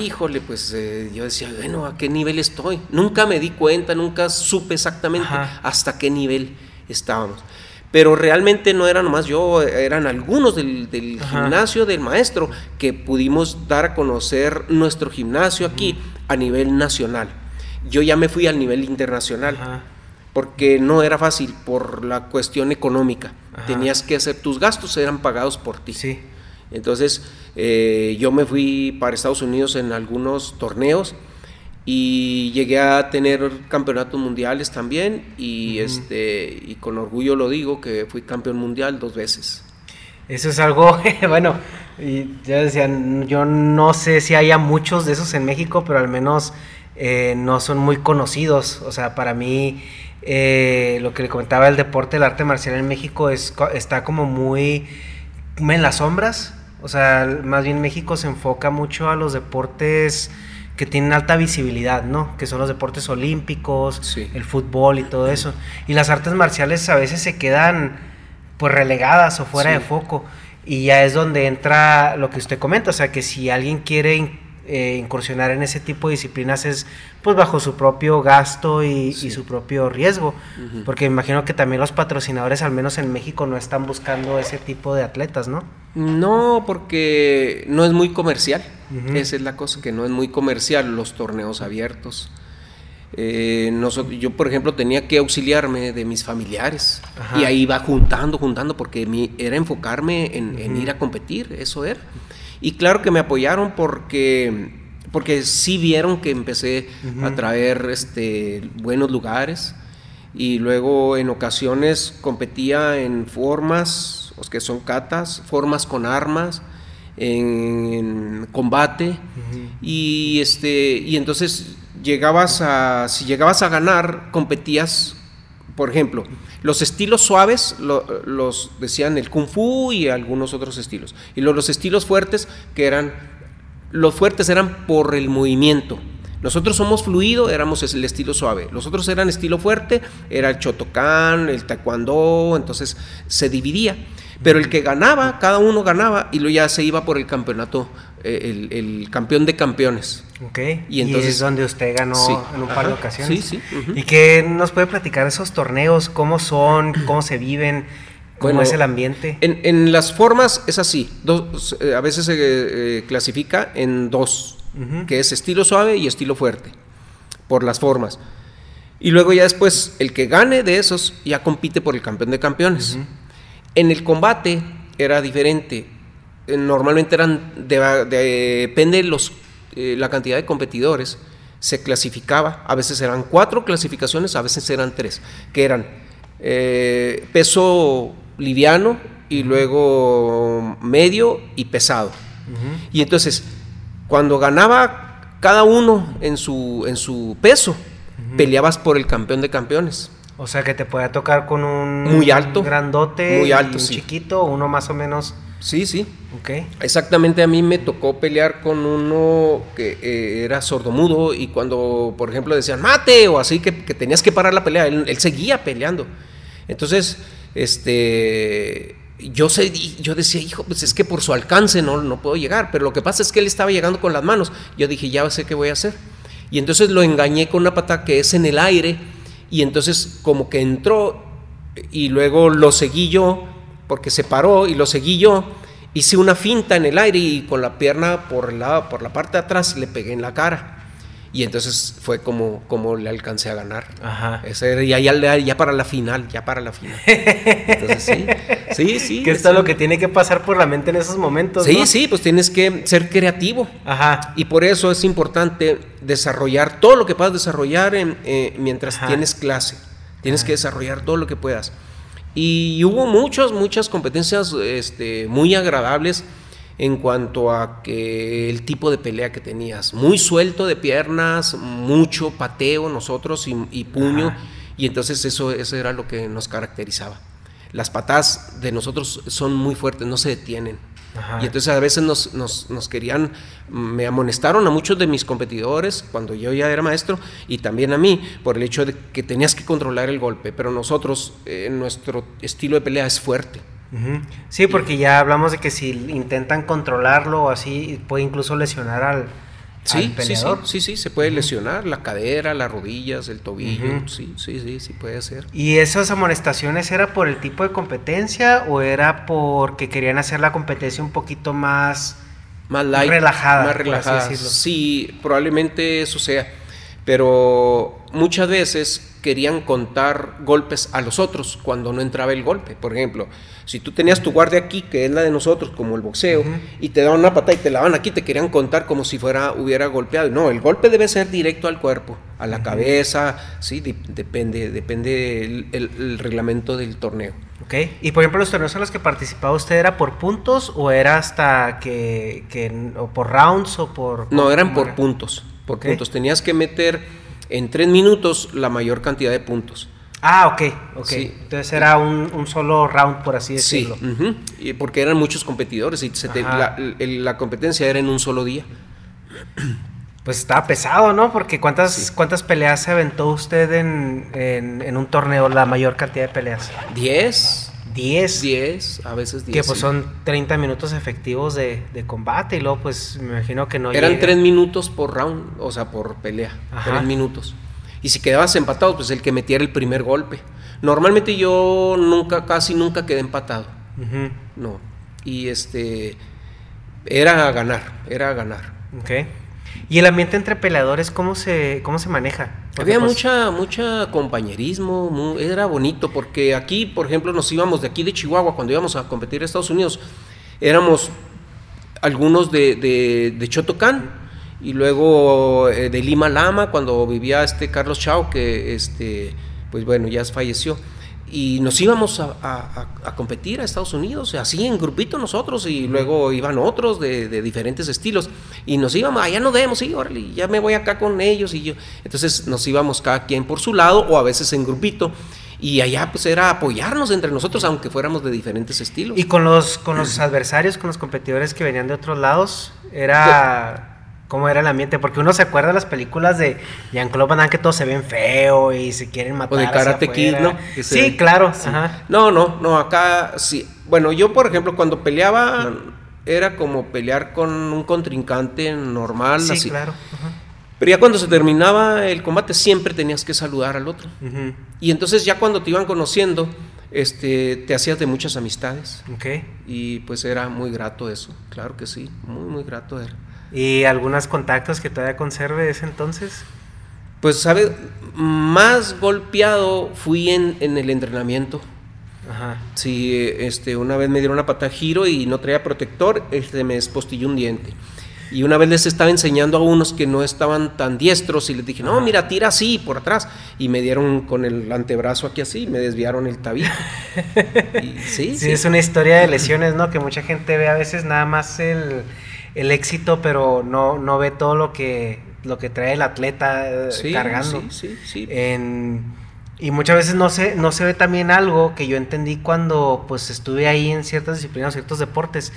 Híjole, pues eh, yo decía, bueno, ¿a qué nivel estoy? Nunca me di cuenta, nunca supe exactamente hasta qué nivel estábamos. Pero realmente no era nomás yo, eran algunos del, gimnasio del maestro que pudimos dar a conocer nuestro gimnasio aquí a nivel nacional. Yo ya me fui al nivel internacional. porque no era fácil por la cuestión económica. Tenías que hacer tus gastos, eran pagados por ti. Sí. Entonces, eh, yo me fui para Estados Unidos en algunos torneos y llegué a tener campeonatos mundiales también y, este, y con orgullo lo digo que fui campeón mundial dos veces. Eso es algo, bueno, y ya decían, yo no sé si haya muchos de esos en México, pero al menos eh, no son muy conocidos. O sea, para mí, eh, lo que le comentaba el deporte, el arte marcial en México es, está como muy en las sombras. O sea, más bien México se enfoca mucho a los deportes que tienen alta visibilidad, ¿no? Que son los deportes olímpicos, el fútbol y todo eso. Y las artes marciales a veces se quedan pues relegadas o fuera de foco. Y ya es donde entra lo que usted comenta, o sea, que si alguien quiere eh, incursionar en ese tipo de disciplinas es pues bajo su propio gasto y, su propio riesgo, porque me imagino que también los patrocinadores, al menos en México, no están buscando ese tipo de atletas, ¿no? No, porque no es muy comercial, esa es la cosa, que no es muy comercial los torneos abiertos. Eh, yo, por ejemplo, tenía que auxiliarme de mis familiares. Y ahí iba juntando, juntando, porque mi, era enfocarme en, ir a competir, eso era. Y claro que me apoyaron porque, porque sí vieron que empecé a traer este, buenos lugares. Y luego en ocasiones competía en formas, los que son catas, formas con armas, en, combate. Y este y entonces llegabas a si llegabas a ganar competías por ejemplo los estilos suaves los decían el kung fu y algunos otros estilos. Y los, estilos fuertes, que eran, los fuertes eran por el movimiento. Nosotros somos fluido, éramos el estilo suave. Los otros eran estilo fuerte, era el Chotokan, el Taekwondo, entonces se dividía. Pero el que ganaba, cada uno ganaba y luego ya se iba por el campeonato, eh, el, campeón de campeones. Ok. Y entonces. es donde usted ganó en un par de ocasiones. Sí, sí. ¿Y qué nos puede platicar esos torneos? ¿Cómo son? ¿Cómo se viven? ¿Cómo es el ambiente? En, las formas es así. Eh, a veces se eh, clasifica en dos, que es estilo suave y estilo fuerte, por las formas. Y luego ya después, el que gane de esos ya compite por el campeón de campeones. En el combate era diferente. Eh, normalmente eran, depende los, eh, la cantidad de competidores, se clasificaba. A veces eran cuatro clasificaciones, a veces eran tres, que eran eh, peso liviano y luego medio y pesado. Y entonces, cuando ganaba cada uno en su, en su peso, peleabas por el campeón de campeones. O sea que te puede tocar con un muy alto, grandote, muy alto, un chiquito, uno más o menos. Sí, sí. Ok. Exactamente a mí me tocó pelear con uno que eh, era sordomudo y cuando, por ejemplo, decían mate o así que, tenías que parar la pelea, él, seguía peleando. Entonces, este, yo sé, yo decía, hijo, pues es que por su alcance no, no puedo llegar, pero lo que pasa es que él estaba llegando con las manos. Yo dije, ya sé qué voy a hacer. Y entonces lo engañé con una pata que es en el aire y entonces como que entró y luego lo seguí yo, porque se paró y lo seguí yo, hice una finta en el aire y con la pierna por la, por la parte de atrás le pegué en la cara. Y entonces fue como, como le alcancé a ganar. Ajá. Ese, ya, ya, ya, para la final, ya para la final. Entonces sí, sí, sí. Que es lo que tiene que pasar por la mente en esos momentos. Sí, sí, pues tienes que ser creativo. Ajá. Y por eso es importante desarrollar todo lo que puedas desarrollar en, eh, mientras tienes clase. Tienes que desarrollar todo lo que puedas. Y hubo muchas, muchas competencias este, muy agradables en cuanto a que el tipo de pelea que tenías. Muy suelto de piernas, mucho pateo nosotros y, puño. Y entonces eso, eso era lo que nos caracterizaba. Las patas de nosotros son muy fuertes, no se detienen. Y entonces a veces nos, nos, querían, me amonestaron a muchos de mis competidores cuando yo ya era maestro y también a mí por el hecho de que tenías que controlar el golpe, pero nosotros, eh, nuestro estilo de pelea es fuerte. Sí, porque ya hablamos de que si intentan controlarlo o así, puede incluso lesionar al, Sí, sí, sí, sí, sí, se puede lesionar la cadera, las rodillas, el tobillo, sí, sí, sí, sí puede ser. ¿Y esas amonestaciones era por el tipo de competencia o era porque querían hacer la competencia un poquito más, más relajada? Más relajada. Sí, probablemente eso sea, pero muchas veces querían contar golpes a los otros cuando no entraba el golpe. Por ejemplo, si tú tenías tu guardia aquí, que es la de nosotros, como el boxeo, y te daban una patada y te la van aquí, te querían contar como si fuera hubiera golpeado. No, el golpe debe ser directo al cuerpo, a la cabeza, sí, depende, depende el, reglamento del torneo. Ok, y por ejemplo, los torneos en los que participaba usted, ¿era por puntos o era hasta que, o por rounds o por... No, eran por puntos, por puntos. Tenías que meter en tres minutos la mayor cantidad de puntos. Ah, ok, ok. Entonces era un, solo round, por así decirlo. Sí, y porque eran muchos competidores y la, competencia era en un solo día. Pues estaba pesado, ¿no? Porque ¿cuántas, ¿cuántas peleas se aventó usted en, un torneo, la mayor cantidad de peleas? Diez. Diez. Diez, a veces diez. Que pues son 30 minutos efectivos de, combate y luego pues me imagino que no Eran tres minutos por round, o sea, por pelea. Tres minutos. Y si quedabas empatado, pues el que metiera el primer golpe. Normalmente yo nunca, casi nunca quedé empatado. No. Y este. Era a ganar, era a ganar. Ok. ¿Y el ambiente entre peleadores cómo se, cómo se maneja? Había pues, mucha, mucha compañerismo, era bonito, porque aquí, por ejemplo, nos íbamos de aquí de Chihuahua, cuando íbamos a competir a Estados Unidos, éramos algunos de, de, de Chotocán, y luego eh, de Lima Lama, cuando vivía este Carlos Chao, que este, pues bueno, ya falleció. Y nos íbamos a, competir a Estados Unidos, así en grupito nosotros, y luego iban otros de, diferentes estilos. Y nos íbamos, allá nos vemos, sí, órale, ya me voy acá con ellos. y yo Entonces nos íbamos cada quien por su lado, o a veces en grupito y allá pues era apoyarnos entre nosotros aunque fuéramos de diferentes estilos. Y con los con los adversarios, con los competidores que venían de otros lados, era cómo era el ambiente, porque uno se acuerda de las películas de Jean-Claude Van Damme que todos se ven feo y se quieren matar. O de Karate Kid, ¿no? sí, claro. No, no, no, acá sí. Bueno, yo por ejemplo cuando peleaba era como pelear con un contrincante normal, sí, claro. Pero ya cuando se terminaba el combate siempre tenías que saludar al otro. Y entonces ya cuando te iban conociendo, este, te hacías de muchas amistades. Okay. Y pues era muy grato eso, claro que sí, muy, muy grato era. ¿Y algunos contactos que todavía conserve de ese entonces? Pues, ¿sabes? Más golpeado fui en, el entrenamiento. Ajá. Sí, este, una vez me dieron una pata giro y no traía protector, este, me despostilló un diente. Y una vez les estaba enseñando a unos que no estaban tan diestros y les dije, no, mira, tira así, por atrás. Y me dieron con el antebrazo aquí así, me desviaron el tabique. sí, sí, es una historia de lesiones, ¿no? Que mucha gente ve a veces nada más el el éxito, pero no, no ve todo lo que, lo que trae el atleta eh, cargando. Sí, sí, y muchas veces no se, no se ve también algo que yo entendí cuando pues estuve ahí en ciertas disciplinas, ciertos deportes,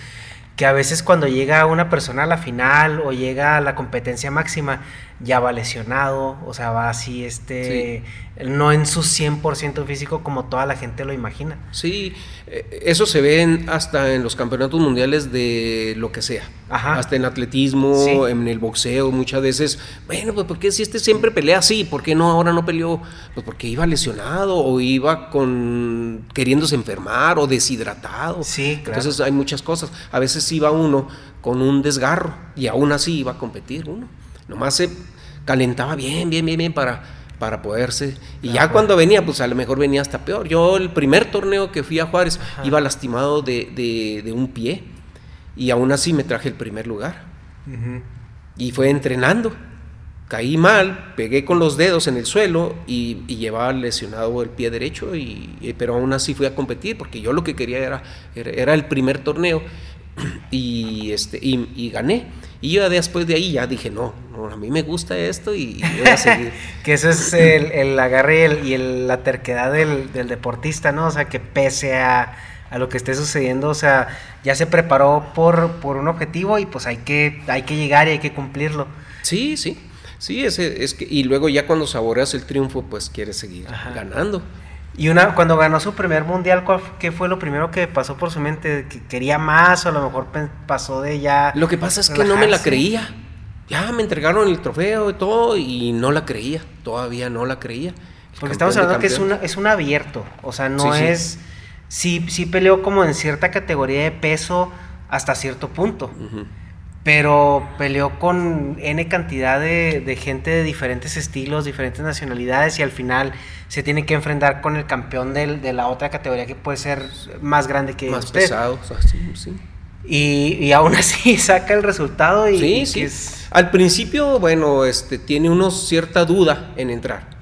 que a veces cuando llega una persona a la final o llega a la competencia máxima, ya va lesionado, o sea, va así, este, no en su 100% físico como toda la gente lo imagina. Sí, eh, eso se ve hasta en los campeonatos mundiales de lo que sea, hasta en atletismo, en el boxeo, muchas veces, bueno, pues porque si este siempre pelea así, ¿por qué no ahora no peleó? Pues porque iba lesionado o iba con queriéndose enfermar o deshidratado. Sí, claro. Entonces hay muchas cosas. A veces iba uno con un desgarro y aún así iba a competir uno. Nomás se calentaba bien, bien, bien, bien para, para poderse. Y ya cuando venía, pues a lo mejor venía hasta peor. Yo el primer torneo que fui a Juárez iba lastimado de, un pie y aún así me traje el primer lugar. Y fue entrenando. Caí mal, pegué con los dedos en el suelo y, llevaba lesionado el pie derecho, y, pero aún así fui a competir porque yo lo que quería era, era, el primer torneo y, este, y gané. Y yo después de ahí ya dije, no, a mí me gusta esto y, voy a seguir. que eso es el, agarre y, la terquedad del, deportista, ¿no? O sea, que pese a, lo que esté sucediendo, o sea, ya se preparó por, por un objetivo y pues hay que, hay que llegar y hay que cumplirlo. Sí, sí. Sí, es, es que, y luego ya cuando saboreas el triunfo, pues quieres seguir ganando. Y una, cuando ganó su primer mundial, ¿qué fue lo primero que pasó por su mente? ¿Que ¿Quería más o a lo mejor pasó de ya... Lo que pasa es que no me la creía. ya me entregaron el trofeo y todo y no la creía, todavía no la creía. Porque estamos hablando que es, una, es un abierto, o sea, no es... Sí. sí, peleó como en cierta categoría de peso hasta cierto punto. Pero peleó con N cantidad de, gente de diferentes estilos, diferentes nacionalidades y al final se tiene que enfrentar con el campeón de la otra categoría que puede ser más grande que Más pesado, sí. Y, y, aún así saca el resultado y, sí, sí. Al principio, bueno, este, tiene uno cierta duda en entrar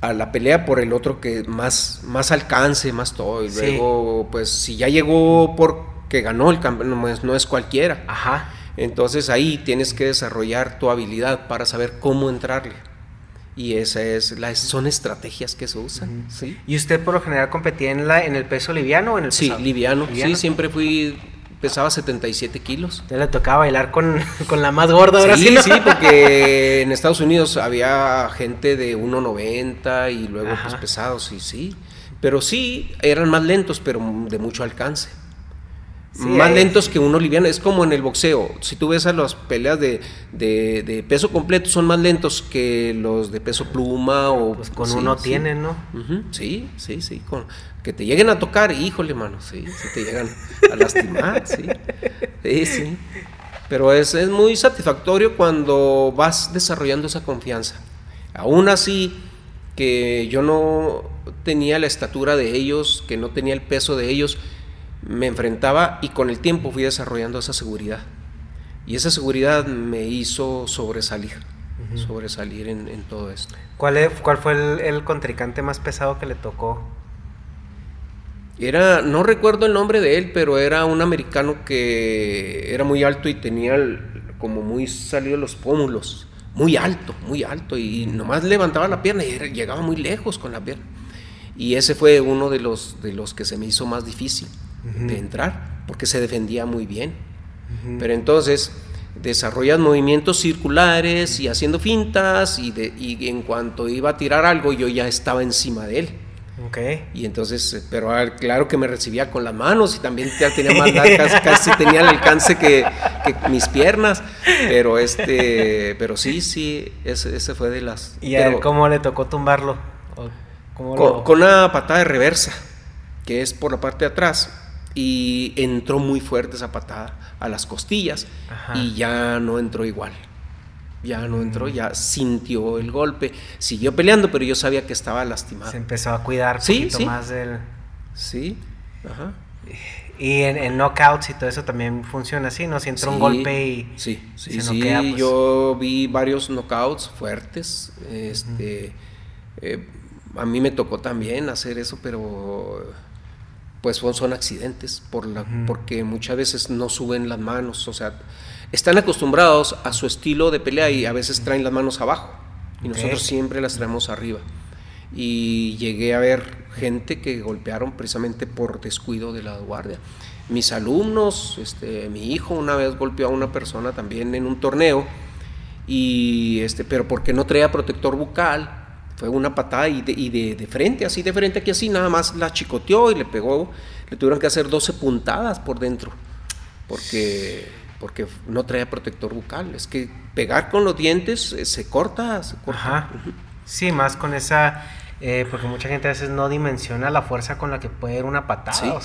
a la pelea por el otro que más, más alcance, más todo. Y luego, pues, si ya llegó porque ganó el campeón, pues, no es cualquiera. Ajá. Entonces ahí tienes que desarrollar tu habilidad para saber cómo entrarle. Y esa es la, son estrategias que se usan. ¿sí? ¿Y usted por lo general competía en, la, en el peso liviano o en el Sí, liviano. Sí, siempre fui pesaba 77 kilos. Ya le tocaba bailar con, la más gorda ahora sí. Sí, porque en Estados Unidos había gente de 1,90 y luego pues pesados, y sí. Pero sí, eran más lentos, pero de mucho alcance más lentos que uno liviano. Es como en el boxeo. Si tú ves a las peleas de, de, peso completo, son más lentos que los de peso pluma o... Pues con uno tienen, ¿no? Sí, sí, sí. Con, que te lleguen a tocar, híjole, mano, sí, sí te llegan a lastimar, sí. Sí, sí. Pero es, es muy satisfactorio cuando vas desarrollando esa confianza. Aún así, que yo no tenía la estatura de ellos, que no tenía el peso de ellos, me enfrentaba y con el tiempo fui desarrollando esa seguridad. Y esa seguridad me hizo sobresalir, sobresalir en, todo esto. ¿Cuál, cuál fue el, contrincante más pesado que le tocó? Era, no recuerdo el nombre de él, pero era un americano que era muy alto y tenía como muy salido los pómulos, muy alto, muy alto, y nomás levantaba la pierna y llegaba muy lejos con la pierna. Y ese fue uno de los, de los que se me hizo más difícil de entrar, porque se defendía muy bien. Pero entonces desarrollas movimientos circulares y haciendo fintas y, de, y en cuanto iba a tirar algo yo ya estaba encima de él. Okay. Y entonces, pero claro que me recibía con las manos y también ya tenía más largas, casi tenía el alcance que, mis piernas, pero este, pero sí, sí, ese, fue de las. ¿Y a cómo le tocó tumbarlo? con, con, una patada de reversa, que es por la parte de atrás y entró muy fuerte esa patada a las costillas y ya no entró igual. Ya no entró, mm. ya sintió el golpe, siguió peleando, pero yo sabía que estaba lastimado. Se empezó a cuidar un poquito más del. Sí, ajá. Y en, knockouts y todo eso también funciona así, ¿no? Si entra un golpe y. Sí, sí, sí. Pues. Yo vi varios knockouts fuertes. Este. Eh, a mí me tocó también hacer eso, pero pues son, accidentes por la, porque muchas veces no suben las manos, o sea, están acostumbrados a su estilo de pelea y a veces traen las manos abajo y nosotros siempre las traemos arriba. Y llegué a ver gente que golpearon precisamente por descuido de la guardia. Mis alumnos, este, mi hijo una vez golpeó a una persona también en un torneo y este, pero porque no traía protector bucal fue una patada y, de, de, frente, así de frente, aquí así, nada más la chicoteó y le pegó. Le tuvieron que hacer 12 puntadas por dentro, porque, porque no traía protector bucal. Es que pegar con los dientes eh, se corta, se corta. Ajá. Sí, más con esa eh, porque mucha gente a veces no dimensiona la fuerza con la que puede ir una patada.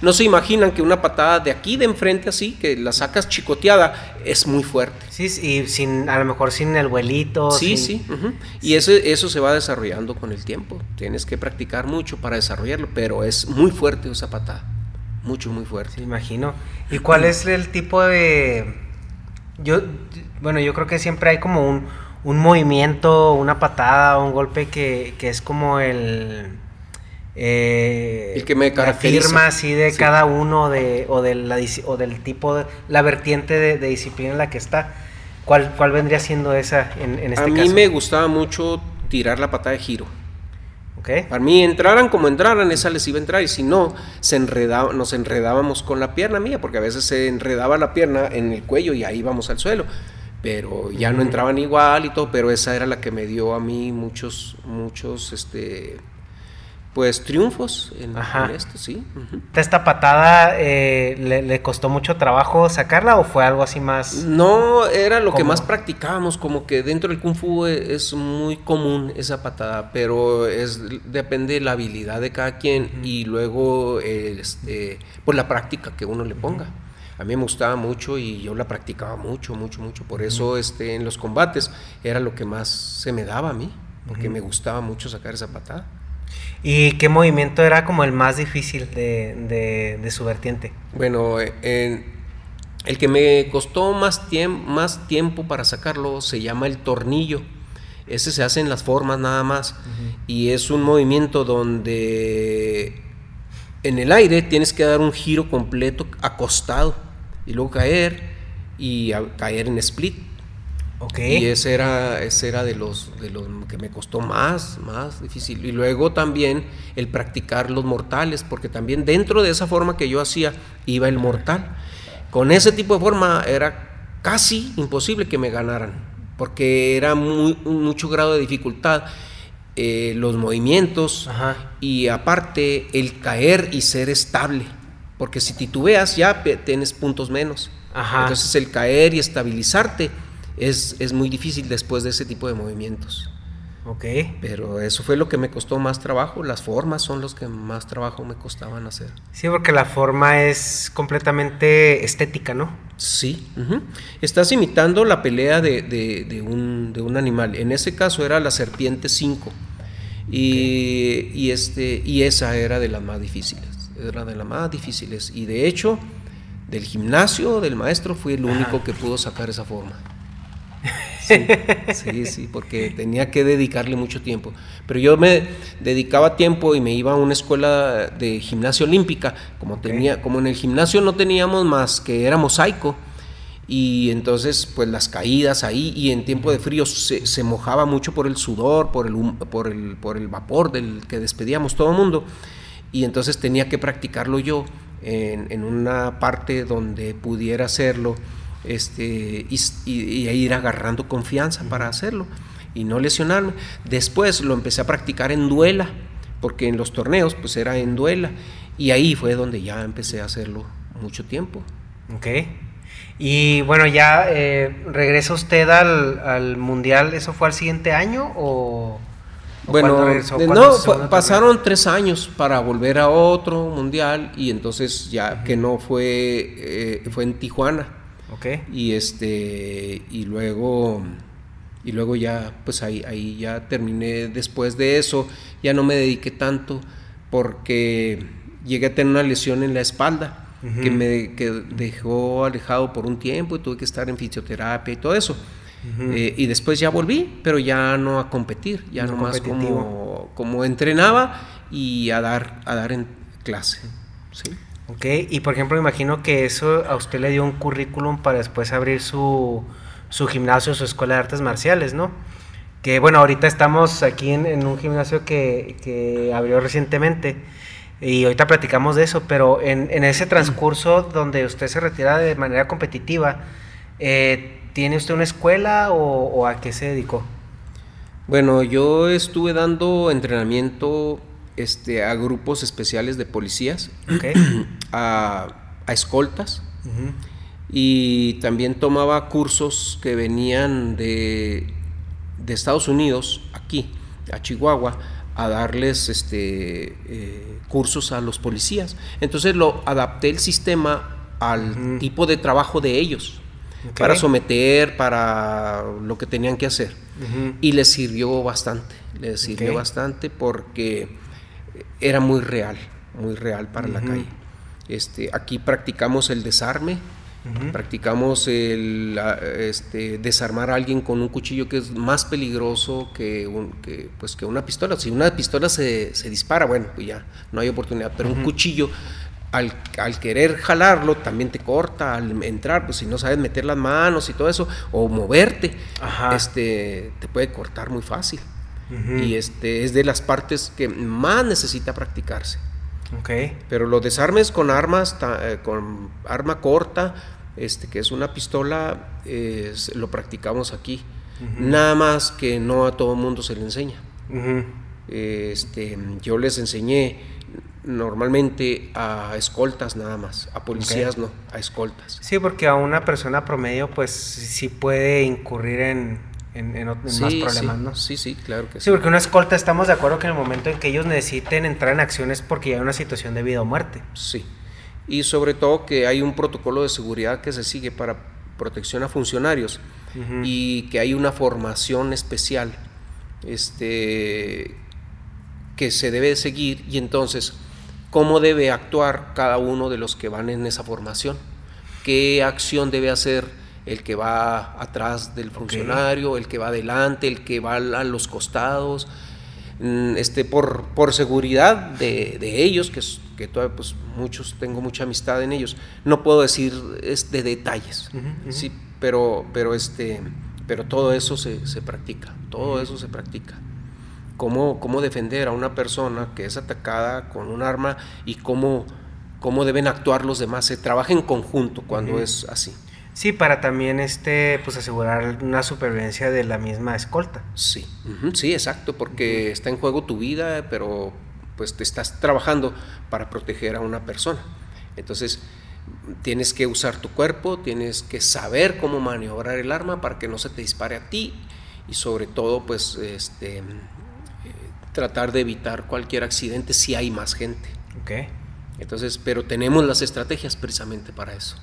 No se imaginan que una patada de aquí de enfrente así, que la sacas chicoteada, es muy fuerte. Sí, y sin, a lo mejor sin el vuelito. Sí, sí. Y eso, eso se va desarrollando con el tiempo. Tienes que practicar mucho para desarrollarlo, pero es muy fuerte esa patada. Mucho, muy fuerte. Sí, imagino. ¿Y cuál es el tipo de... Yo, bueno, yo creo que siempre hay como un un movimiento, una patada, un golpe que, es como el... Eh, el que me caracteriza. firma así de cada uno de, o, de la, o del tipo, de, la vertiente de, disciplina en la que está. ¿Cuál, cuál vendría siendo esa en, en este A mí me gustaba mucho tirar la patada de giro. Okay. Para mí entraran como entraran, esa les iba a entrar y si no, se enredaba, nos enredábamos con la pierna mía, porque a veces se enredaba la pierna en el cuello y ahí vamos al suelo pero ya no entraban igual y todo, pero esa era la que me dio a mí muchos, muchos, este, Pues triunfos en, esto, sí. ¿Esta patada eh, le, costó mucho trabajo sacarla o fue algo así más? No, era lo que más practicábamos, como que dentro del kung fu e, es, muy común esa patada, pero es depende de la habilidad de cada quien y luego este, pues la práctica que uno le ponga. A mí me gustaba mucho y yo la practicaba mucho, mucho, mucho. Por eso este, en los combates era lo que más se me daba a mí, porque me gustaba mucho sacar esa patada. ¿Y qué movimiento era como el más difícil de, su vertiente? Bueno, el que me costó más, más tiempo para sacarlo se llama el tornillo. Ese se hace en las formas nada más. Y es un movimiento donde en el aire tienes que dar un giro completo acostado y luego caer y caer en split. Y ese era, ese era de, los, de los que me costó más, más difícil. Y luego también el practicar los mortales, porque también dentro de esa forma que yo hacía iba el mortal. Con ese tipo de forma era casi imposible que me ganaran, porque era muy, mucho grado de dificultad. Eh, los movimientos y aparte el caer y ser estable, porque si titubeas ya tienes puntos menos. Entonces el caer y estabilizarte es, muy difícil después de ese tipo de movimientos. Ok. Pero eso fue lo que me costó más trabajo. Las formas son los que más trabajo me costaban hacer. Sí, porque la forma es completamente estética, ¿no? Sí. Estás imitando la pelea de, un, animal. En ese caso era la serpiente 5. Y, este, y esa era de las más difíciles. Era de las más difíciles. Y de hecho, del gimnasio del maestro fui el único que pudo sacar esa forma. Sí, sí, porque tenía que dedicarle mucho tiempo. Pero yo me dedicaba tiempo y me iba a una escuela de gimnasia olímpica, como tenía, como en el gimnasio no teníamos más que era mosaico, y entonces pues las caídas ahí y en tiempo de frío se, mojaba mucho por el sudor, por el, por el, por el vapor del que despedíamos todo el mundo, y entonces tenía que practicarlo yo en, en una parte donde pudiera hacerlo este, y, ir agarrando confianza para hacerlo y no lesionarme. Después lo empecé a practicar en duela, porque en los torneos pues era en duela y ahí fue donde ya empecé a hacerlo mucho tiempo. Ok. Y bueno, ya eh, regresa usted al, mundial, ¿eso fue al siguiente año o...? Bueno, no, pasaron tres años para volver a otro mundial y entonces ya que no fue, eh, fue en Tijuana. Y este y luego y luego ya pues ahí ahí ya terminé después de eso, ya no me dediqué tanto porque llegué a tener una lesión en la espalda que me que dejó alejado por un tiempo y tuve que estar en fisioterapia y todo eso. Eh, y después ya volví, pero ya no a competir, ya no nomás como, como entrenaba y a dar, a dar en clase. ¿sí? Ok, y por ejemplo, imagino que eso a usted le dio un currículum para después abrir su, su gimnasio, su escuela de artes marciales, ¿no? Que bueno, ahorita estamos aquí en, un gimnasio que, que, abrió recientemente y ahorita platicamos de eso, pero en, en ese transcurso donde usted se retira de manera competitiva, eh, ¿tiene usted una escuela o, o a qué se dedicó? Bueno, yo estuve dando entrenamiento este, a grupos especiales de policías, a, escoltas, y también tomaba cursos que venían de, de, Estados Unidos, aquí, a Chihuahua, a darles este, eh, cursos a los policías. Entonces lo adapté el sistema al tipo de trabajo de ellos. Para someter, para lo que tenían que hacer. Y les sirvió bastante, les sirvió bastante porque era muy real, muy real para la calle. Este, aquí practicamos el desarme, practicamos el este, desarmar a alguien con un cuchillo que es más peligroso que, un, que, pues, que una pistola. Si una pistola se, dispara, bueno, pues ya no hay oportunidad, pero un cuchillo... Al, querer jalarlo también te corta al entrar, pues si no sabes meter las manos y todo eso, o moverte, este te puede cortar muy fácil y este, es de las partes que más necesita practicarse. Okay. Pero los desarmes con armas, eh, con arma corta, este, que es una pistola, lo practicamos aquí. Nada más que no a todo mundo se le enseña. este, yo les enseñé normalmente a escoltas nada más, a policías no, a escoltas. Sí, porque a una persona promedio pues sí puede incurrir en, en, más problemas, ¿no? Sí, sí, claro que sí. Sí, porque una escolta estamos de acuerdo que en el momento en que ellos necesiten entrar en acciones porque ya hay una situación de vida o muerte. Sí, y sobre todo que hay un protocolo de seguridad que se sigue para protección a funcionarios y que hay una formación especial este, que se debe seguir y entonces cómo debe actuar cada uno de los que van en esa formación, qué acción debe hacer el que va atrás del funcionario, el que va adelante, el que va a los costados, mm, este, por, por seguridad de, ellos, que, que todavía pues muchos, tengo mucha amistad en ellos, no puedo decir es de detalles, sí, pero, pero, este, pero todo eso se, se practica, todo eso se practica cómo, cómo defender a una persona que es atacada con un arma y cómo, cómo deben actuar los demás. Se trabaja en conjunto cuando es así. Sí, para también este, pues asegurar una supervivencia de la misma escolta. Sí, sí, exacto, porque está en juego tu vida, pero pues te estás trabajando para proteger a una persona. Entonces, tienes que usar tu cuerpo, tienes que saber cómo maniobrar el arma para que no se te dispare a ti y sobre todo, pues, este, tratar de evitar cualquier accidente si hay más gente. Okay. Entonces, pero tenemos las estrategias precisamente para eso.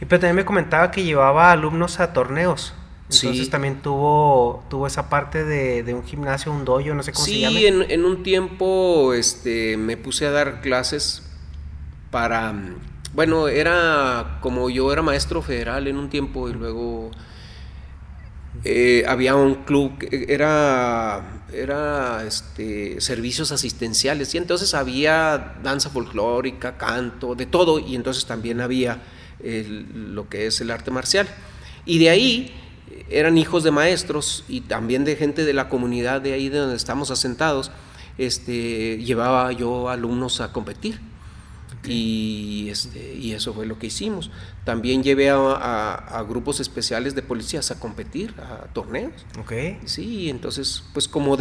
Y pero también me comentaba que llevaba alumnos a torneos. Entonces también tuvo, tuvo esa parte de, un gimnasio, un dojo, no sé cómo se llama. Sí, en, en, un tiempo este, me puse a dar clases para, bueno, era como yo era maestro federal en un tiempo y luego eh, había un club, era era este, servicios asistenciales y entonces había danza folclórica, canto, de todo y entonces también había lo que es el arte marcial. Y de ahí eran hijos de maestros y también de gente de la comunidad de ahí de donde estamos asentados, este, llevaba yo alumnos a competir. Y, este, y eso fue lo que hicimos. También llevé a, grupos especiales de policías a competir, a torneos. Ok. Sí, entonces, pues como,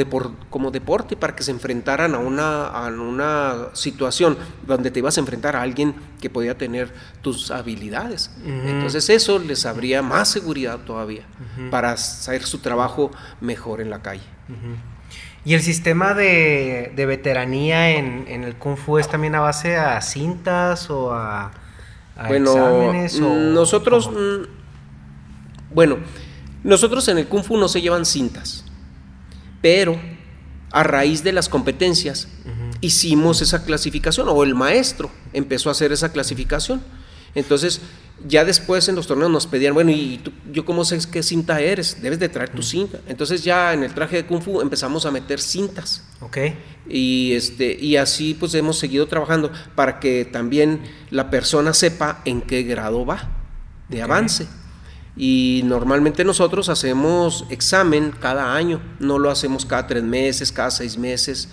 como deporte, para que se enfrentaran a una, a una situación donde te ibas a enfrentar a alguien que podía tener tus habilidades. Entonces eso les habría más seguridad todavía para hacer su trabajo mejor en la calle. ¿Y el sistema de, veteranía en, el Kung Fu es también a base a cintas o a, bueno, exámenes? nosotros, bueno, nosotros en el Kung Fu no se llevan cintas, pero a raíz de las competencias hicimos esa clasificación, o el maestro empezó a hacer esa clasificación. Entonces, ya después en los torneos nos pedían, bueno, ¿y tú, yo cómo sé qué cinta eres? Debes de traer tu cinta. Entonces ya en el traje de Kung Fu empezamos a meter cintas. Ok. Y, este, y así pues hemos seguido trabajando para que también la persona sepa en qué grado va de avance. Y normalmente nosotros hacemos examen cada año, no lo hacemos cada tres meses, cada seis meses,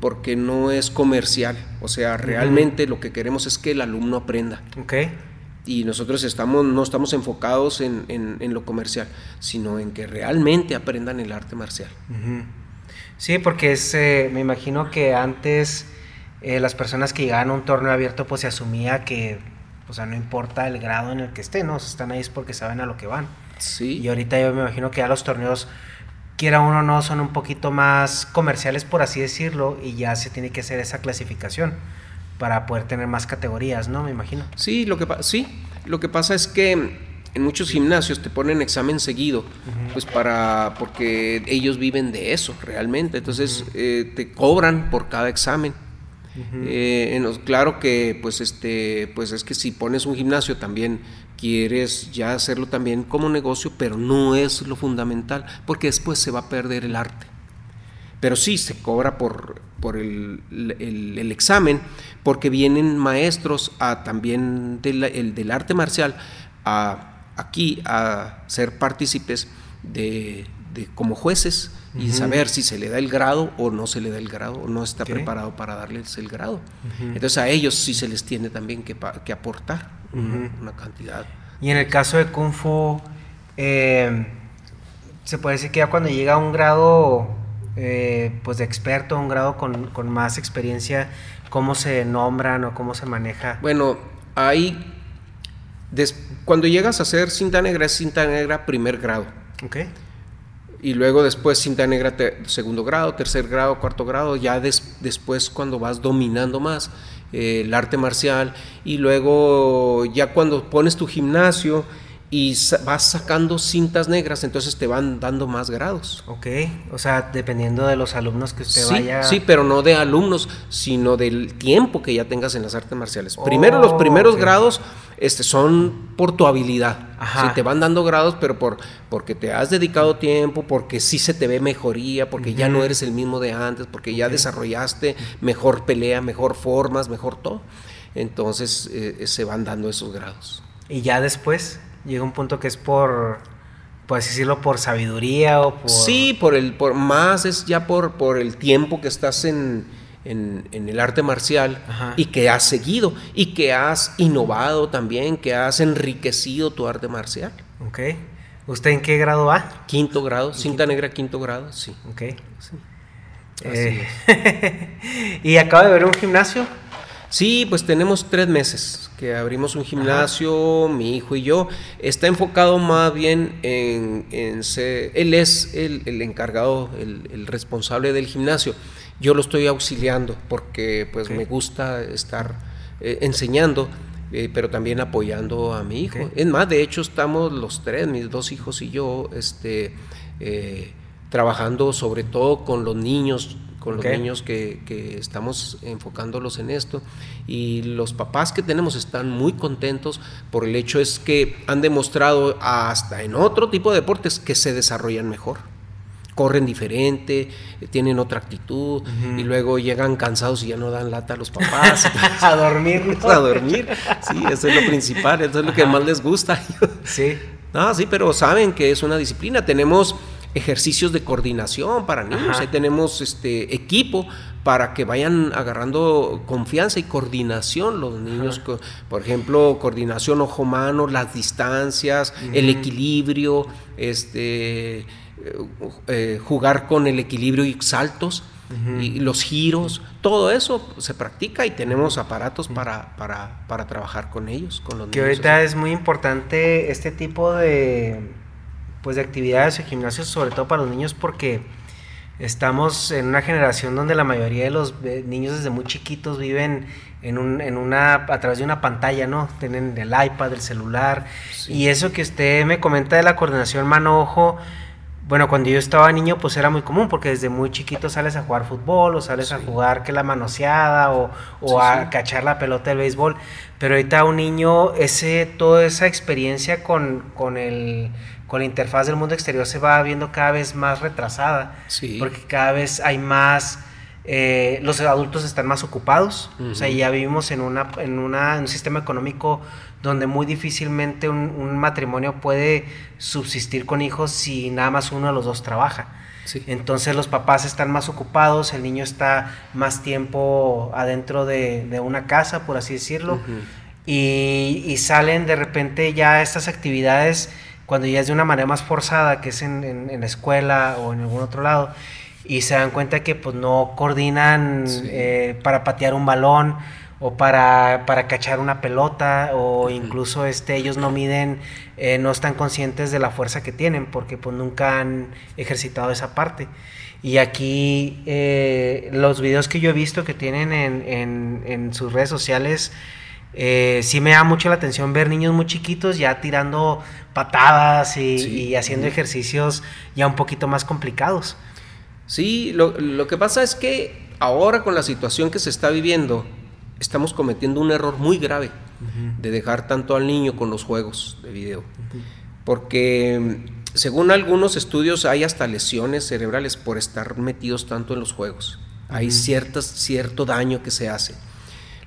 porque no es comercial. O sea, realmente lo que queremos es que el alumno aprenda. Ok y nosotros estamos, no estamos enfocados en, en, lo comercial, sino en que realmente aprendan el arte marcial. Sí, porque es, eh, me imagino que antes eh, las personas que llegaban a un torneo abierto pues se asumía que, o sea, no importa el grado en el que estén, ¿no? están ahí es porque saben a lo que van. Sí. Y ahorita yo me imagino que ya los torneos, quiera uno o no, son un poquito más comerciales, por así decirlo, y ya se tiene que hacer esa clasificación para poder tener más categorías, ¿no? Me imagino. Sí, lo que, sí, lo que pasa es que en muchos gimnasios te ponen examen seguido, pues para, porque ellos viven de eso realmente, entonces eh, te cobran por cada examen. Eh, claro que pues este pues es que si pones un gimnasio también quieres ya hacerlo también como negocio pero no es lo fundamental porque después se va a perder el arte pero sí se cobra por, por el, el, examen, porque vienen maestros a, también del, el, del arte marcial a, aquí a ser partícipes de, de, como jueces y saber si se le da el grado o no se le da el grado o no está preparado para darles el grado. Entonces a ellos sí se les tiene también que, que aportar una, cantidad. Y en el caso de Kung Fu, eh, se puede decir que ya cuando llega a un grado eh, pues de experto, un grado con, con, más experiencia, cómo se nombran o cómo se maneja? Bueno, hay... cuando llegas a hacer cinta negra es cinta negra primer grado. Ok. Y luego después cinta negra segundo grado, tercer grado, cuarto grado, ya después cuando vas dominando más eh, el arte marcial y luego ya cuando pones tu gimnasio y vas sacando cintas negras, entonces te van dando más grados. Ok, o sea, dependiendo de los alumnos que usted sí, vaya. Sí, pero no de alumnos, sino del tiempo que ya tengas en las artes marciales. Primero, los primeros oh, grados este, son por tu habilidad. Sí, te van dando grados, pero por, porque te has dedicado tiempo, porque sí se te ve mejoría, porque ya no eres el mismo de antes, porque ya desarrollaste mejor pelea, mejor formas, mejor todo. Entonces eh, se van dando esos grados. ¿Y ya después? Llega un punto que es por, puedes decirlo, por sabiduría o por... Sí, por el, por más es ya por, por el tiempo que estás en, en, el arte marcial y que has seguido y que has innovado también, que has enriquecido tu arte marcial. Ok. ¿Usted en qué grado va? Quinto grado, cinta negra quinto grado, sí. Ok. Sí. Eh, ¿Y acaba de ver un gimnasio? Sí, pues tenemos tres meses que abrimos un gimnasio, mi hijo y yo. Está enfocado más bien en, ser, él es el, encargado, el, responsable del gimnasio. Yo lo estoy auxiliando porque pues me gusta estar eh, enseñando. Eh, pero también apoyando a mi hijo. Es más, de hecho estamos los tres, mis dos hijos y yo, este, eh, trabajando sobre todo con los niños con los niños que, que, estamos enfocándolos en esto y los papás que tenemos están muy contentos por el hecho es que han demostrado hasta en otro tipo de deportes que se desarrollan mejor corren diferente, tienen otra actitud y luego llegan cansados y ya no dan lata a los papás. a dormir. A dormir. Sí, eso es lo principal, eso es lo que más les gusta. sí. No, sí, pero saben que es una disciplina. Tenemos ejercicios de coordinación para niños, ahí tenemos este equipo para que vayan agarrando confianza y coordinación los niños, por ejemplo, coordinación ojo-mano, las distancias, el equilibrio, este, eh, jugar con el equilibrio y saltos. Y los giros, todo eso se practica y tenemos aparatos para, para, para trabajar con ellos, con los Que ahorita es muy importante este tipo de, pues de actividades y gimnasios, sobre todo para los niños, porque estamos en una generación donde la mayoría de los niños desde muy chiquitos viven en, un, en una, a través de una pantalla, ¿no? Tienen el iPad, el celular. Y eso que usted me comenta de la coordinación mano-ojo, bueno, cuando yo estaba niño, pues era muy común, porque desde muy chiquito sales a jugar fútbol, o sales a jugar que la manoseada, o, o a cachar la pelota del béisbol. Pero ahorita un niño, ese, toda esa experiencia con, con el con la interfaz del mundo exterior se va viendo cada vez más retrasada, porque cada vez hay más, eh, los adultos están más ocupados, o sea, ya vivimos en, una, en, una, un sistema económico donde muy difícilmente un, matrimonio puede subsistir con hijos si nada más uno de los dos trabaja. Entonces los papás están más ocupados, el niño está más tiempo adentro de, una casa, por así decirlo, y, y, salen de repente ya estas actividades cuando ya es de una manera más forzada, que es en, en, la escuela o en algún otro lado, y se dan cuenta que pues no coordinan eh, para patear un balón o para, para cachar una pelota o incluso este, ellos no miden, eh, no están conscientes de la fuerza que tienen porque pues nunca han ejercitado esa parte. Y aquí eh, los videos que yo he visto que tienen en, en, en sus redes sociales, eh, sí me da mucho la atención ver niños muy chiquitos ya tirando patadas y, haciendo ejercicios ya un poquito más complicados. Sí, lo, que pasa es que ahora con la situación que se está viviendo, estamos cometiendo un error muy grave de dejar tanto al niño con los juegos de video. Porque según algunos estudios hay hasta lesiones cerebrales por estar metidos tanto en los juegos. Hay ciertas, cierto daño que se hace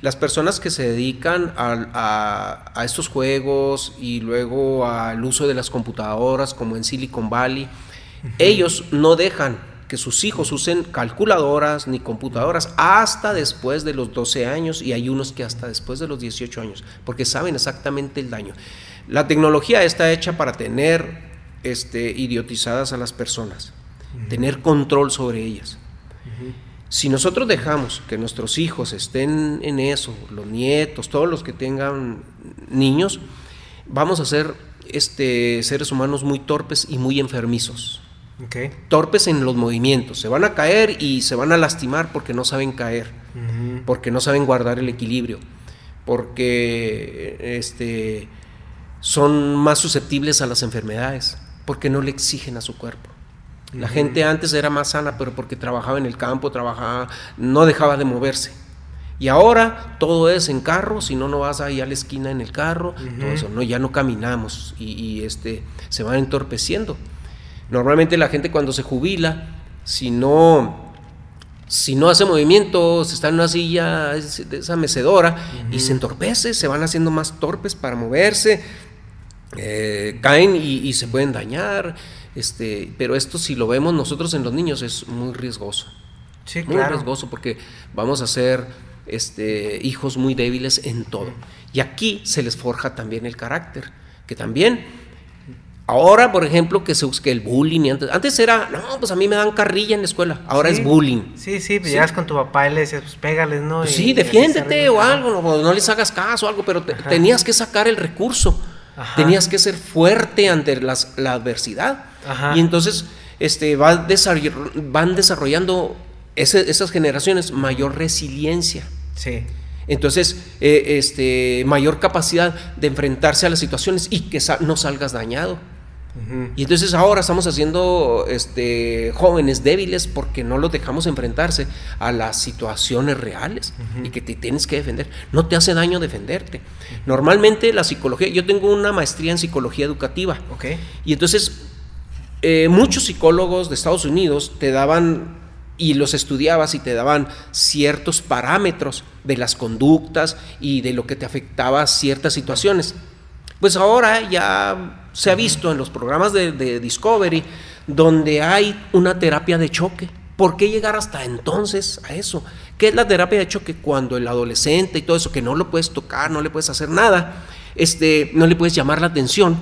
las personas que se dedican a, estos juegos y luego al uso de las computadoras como en Silicon Valley, ellos no dejan que sus hijos usen calculadoras ni computadoras hasta después de los 12 años y hay unos que hasta después de los 18 años, porque saben exactamente el daño. La tecnología está hecha para tener este, idiotizadas a las personas tener control sobre ellas. Si nosotros dejamos que nuestros hijos estén en eso, los nietos, todos los que tengan niños, vamos a ser este, seres humanos muy torpes y muy enfermizos. Torpes en los movimientos. Se van a caer y se van a lastimar porque no saben caer, porque no saben guardar el equilibrio, porque este, son más susceptibles a las enfermedades, porque no le exigen a su cuerpo. La gente antes era más sana, pero porque trabajaba en el campo, trabajaba, no dejaba de moverse. Y ahora todo es en carro, si no, no vas ahí a la esquina en el carro, todo eso, no, ya no caminamos y, este, se van entorpeciendo. Normalmente la gente cuando se jubila, si no, si no hace movimiento, se está en una silla de esa mecedora y se entorpece, se van haciendo más torpes para moverse, eh, caen y se pueden dañar. Este, pero esto si lo vemos nosotros en los niños es muy riesgoso. Sí, muy riesgoso porque vamos a ser este, hijos muy débiles en todo. Y aquí se les forja también el carácter, que también ahora, por ejemplo, que se busque el bullying, antes, antes era, no, pues a mí me dan carrilla en la escuela, ahora es bullying. Sí, sí, pues llegas con tu papá y le dices, pues pégales, ¿no? Pues sí, defiéndete o algo, no, les hagas caso o algo, pero tenías que sacar el recurso. Tenías que ser fuerte ante la adversidad. Y entonces este, van desarrollando esas generaciones mayor resiliencia. Sí. Entonces, eh, este, mayor capacidad de enfrentarse a las situaciones y que no salgas dañado. Y entonces ahora estamos haciendo este, jóvenes débiles porque no los dejamos enfrentarse a las situaciones reales y que te tienes que defender. No te hace daño defenderte. Normalmente la psicología, yo tengo una maestría en psicología educativa. Y entonces eh, muchos psicólogos de Estados Unidos te daban y los estudiabas y te daban ciertos parámetros de las conductas y de lo que te afectaba ciertas situaciones. Pues ahora ya se ha visto en los programas de, Discovery donde hay una terapia de choque. ¿Por qué llegar hasta entonces a eso? ¿Qué es la terapia de choque? Cuando el adolescente y todo eso, que no lo puedes tocar, no le puedes hacer nada, este, no le puedes llamar la atención.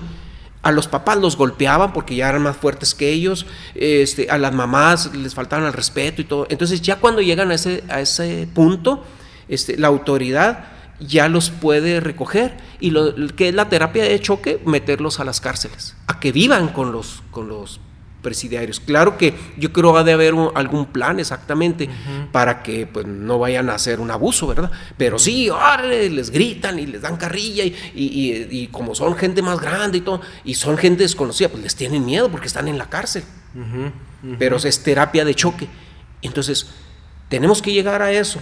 A los papás los golpeaban porque ya eran más fuertes que ellos, este, a las mamás les faltaban el respeto y todo. Entonces ya cuando llegan a ese, a ese punto, este, la autoridad ya los puede recoger y lo que es la terapia de choque, meterlos a las cárceles, a que vivan con los, con los presidiarios. Claro que yo creo que ha de haber algún plan exactamente para que pues, no vayan a hacer un abuso, ¿verdad? Pero sí, les gritan y les dan carrilla y, y, como son gente más grande y todo, y son gente desconocida, pues les tienen miedo porque están en la cárcel. Pero es terapia de choque. Entonces, tenemos que llegar a eso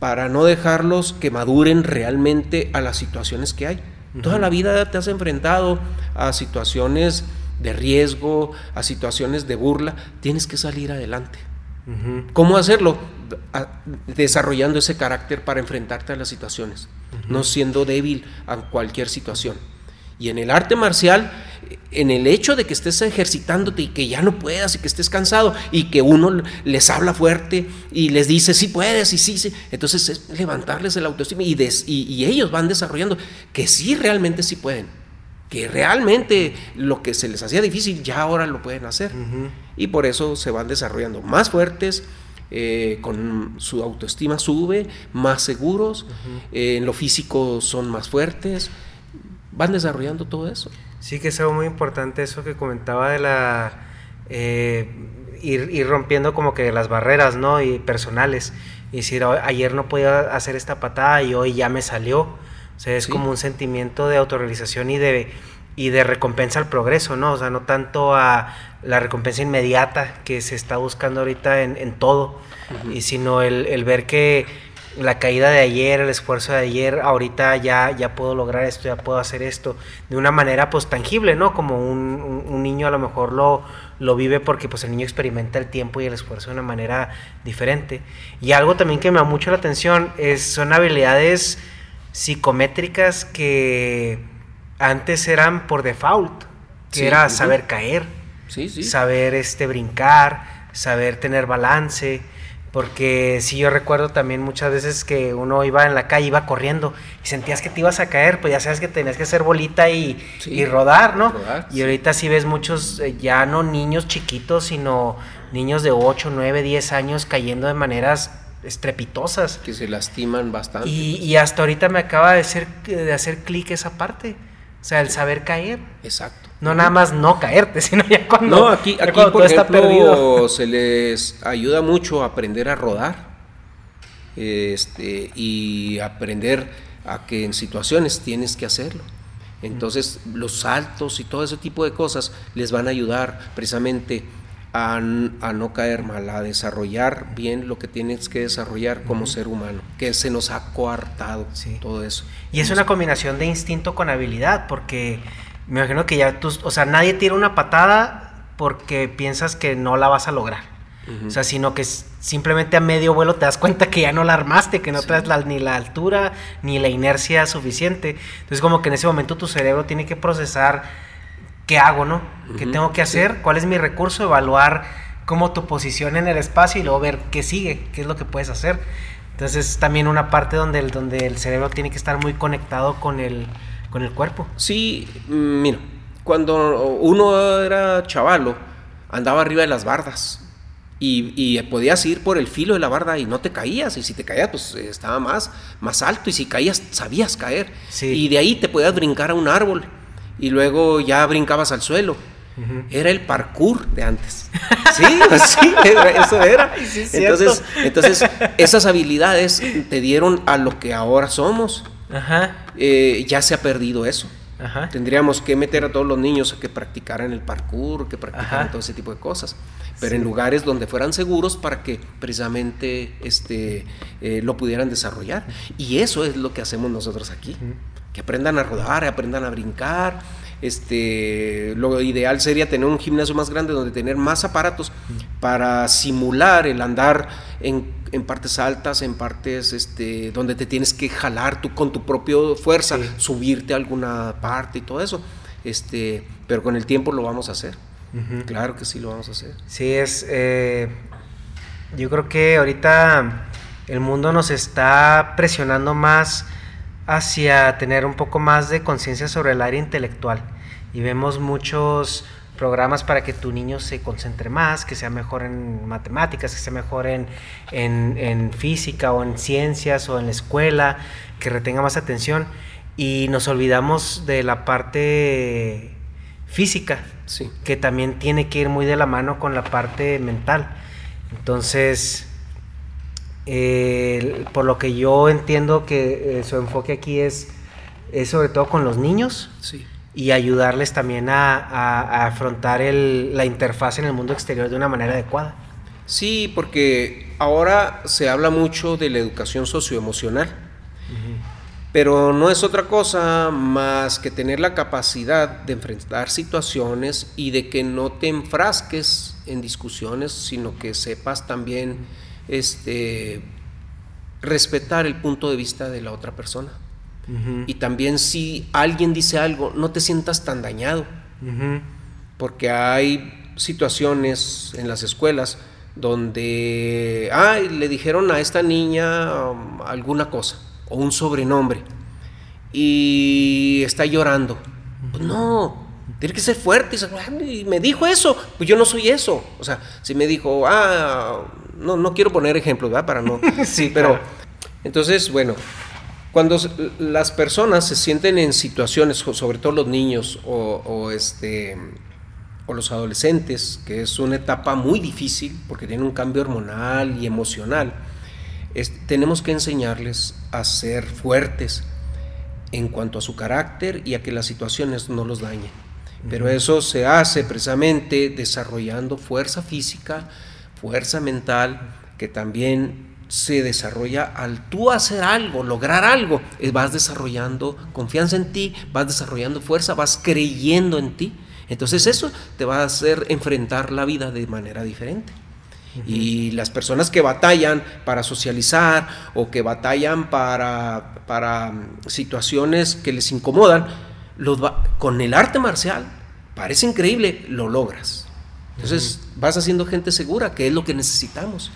para no dejarlos que maduren realmente a las situaciones que hay. Toda la vida te has enfrentado a situaciones de riesgo, a situaciones de burla, tienes que salir adelante. ¿Cómo hacerlo? desarrollando ese carácter para enfrentarte a las situaciones, no siendo débil a cualquier situación. Y en el arte marcial, en el hecho de que estés ejercitándote y que ya no puedas y que estés cansado y que uno les habla fuerte y les dice, sí puedes y sí, sí, entonces es levantarles el autoestima y, y, ellos van desarrollando que sí, realmente sí pueden, que realmente lo que se les hacía difícil ya ahora lo pueden hacer. Y por eso se van desarrollando más fuertes, eh, con su autoestima sube, más seguros, eh, en lo físico son más fuertes van desarrollando todo eso. Sí, que es algo muy importante eso que comentaba de la... Eh, ir, rompiendo como que las barreras, ¿no? Y personales. Y decir, ayer no podía hacer esta patada y hoy ya me salió. O sea, es como un sentimiento de autorrealización y de, y de recompensa al progreso, ¿no? O sea, no tanto a la recompensa inmediata que se está buscando ahorita en, en todo, y sino el, el ver que la caída de ayer, el esfuerzo de ayer, ahorita ya, ya puedo lograr esto, ya puedo hacer esto, de una manera pues tangible, ¿no? Como un, niño a lo mejor lo, lo vive porque pues el niño experimenta el tiempo y el esfuerzo de una manera diferente. Y algo también que me da mucho la atención es, son habilidades psicométricas que antes eran por default, que era saber caer, saber este, brincar, saber tener balance, Porque sí, yo recuerdo también muchas veces que uno iba en la calle, iba corriendo y sentías que te ibas a caer, pues ya sabes que tenías que hacer bolita y, y rodar, ¿no? y ahorita sí ves muchos, eh, ya no niños chiquitos, sino niños de 8, 9, 10 años cayendo de maneras estrepitosas. Que se lastiman bastante. Y, y hasta ahorita me acaba de hacer, de hacer clic esa parte. O sea, el saber caer. Exacto. No nada más no caerte, sino ya cuando. No, aquí, aquí por ejemplo, está perdido. se les ayuda mucho a aprender a rodar este, y aprender a que en situaciones tienes que hacerlo. Entonces, los saltos y todo ese tipo de cosas les van a ayudar precisamente a, no caer mal, a desarrollar bien lo que tienes que desarrollar como ser humano, que se nos ha coartado todo eso. Y es una combinación de instinto con habilidad, porque me imagino que ya tú, o sea, nadie tira una patada porque piensas que no la vas a lograr. O sea, sino que simplemente a medio vuelo te das cuenta que ya no la armaste, que no traes ni la altura ni la inercia suficiente. Entonces, como que en ese momento tu cerebro tiene que procesar qué hago, ¿no? ¿Qué tengo que hacer? ¿Cuál es mi recurso? Evaluar cómo tu posición en el espacio y luego ver qué sigue, qué es lo que puedes hacer. Entonces es también una parte donde el, donde el cerebro tiene que estar muy conectado con el, con el cuerpo. Sí, mm, mira, cuando uno era chavalo, andaba arriba de las bardas. Y, podías ir por el filo de la barda y no te caías. Y si te caías, pues estaba más, más alto. Y si caías, sabías caer. Y de ahí te podías brincar a un árbol y luego ya brincabas al suelo. Era el parkour de antes. Sí, sí, eso era. entonces, entonces, esas habilidades te dieron a lo que ahora somos. Eh, ya se ha perdido eso. Tendríamos que meter a todos los niños a que practicaran el parkour, que practicaran todo ese tipo de cosas, pero en lugares donde fueran seguros para que precisamente este, eh, lo pudieran desarrollar. Y eso es lo que hacemos nosotros aquí. Que aprendan a rodar, aprendan a brincar. Este, lo ideal sería tener un gimnasio más grande donde tener más aparatos para simular el andar en, partes altas, en partes este, donde te tienes que jalar tú con tu propia fuerza, subirte a alguna parte y todo eso. Este, pero con el tiempo lo vamos a hacer. Claro que sí lo vamos a hacer. Sí, es. Eh, yo creo que ahorita el mundo nos está presionando más hacia tener un poco más de conciencia sobre el área intelectual. Y vemos muchos programas para que tu niño se concentre más, que sea mejor en matemáticas, que sea mejor en, en, física o en ciencias o en la escuela, que retenga más atención. Y nos olvidamos de la parte física, sí. que también tiene que ir muy de la mano con la parte mental. Entonces, eh, por lo que yo entiendo que eh, su enfoque aquí es, es, sobre todo con los niños y ayudarles también a, afrontar la interfaz en el mundo exterior de una manera adecuada. Sí, porque ahora se habla mucho de la educación socioemocional, pero no es otra cosa más que tener la capacidad de enfrentar situaciones y de que no te enfrasques en discusiones, sino que sepas también este, respetar el punto de vista de la otra persona. Y también si alguien dice algo, no te sientas tan dañado. Porque hay situaciones en las escuelas donde, ay, le dijeron a esta niña um, alguna cosa o un sobrenombre y está llorando. Pues no, tiene que ser fuerte. Y me dijo eso, pues yo no soy eso. O sea, si me dijo, ah, no, no quiero poner ejemplos, ¿verdad? Para no. sí, pero. Entonces, bueno, cuando las personas se sienten en situaciones, sobre todo los niños o, este, o los adolescentes, que es una etapa muy difícil porque tienen un cambio hormonal y emocional, tenemos que enseñarles a ser fuertes en cuanto a su carácter y a que las situaciones no los dañen. Pero eso se hace precisamente desarrollando fuerza física, fuerza mental que también se desarrolla al tú hacer algo, lograr algo, vas desarrollando confianza en ti, vas desarrollando fuerza, vas creyendo en ti. Entonces eso te va a hacer enfrentar la vida de manera diferente. Y las personas que batallan para socializar o que batallan para, para mm, situaciones que les incomodan, los con el arte marcial, parece increíble, lo logras. Entonces vas haciendo gente segura, que es lo que necesitamos.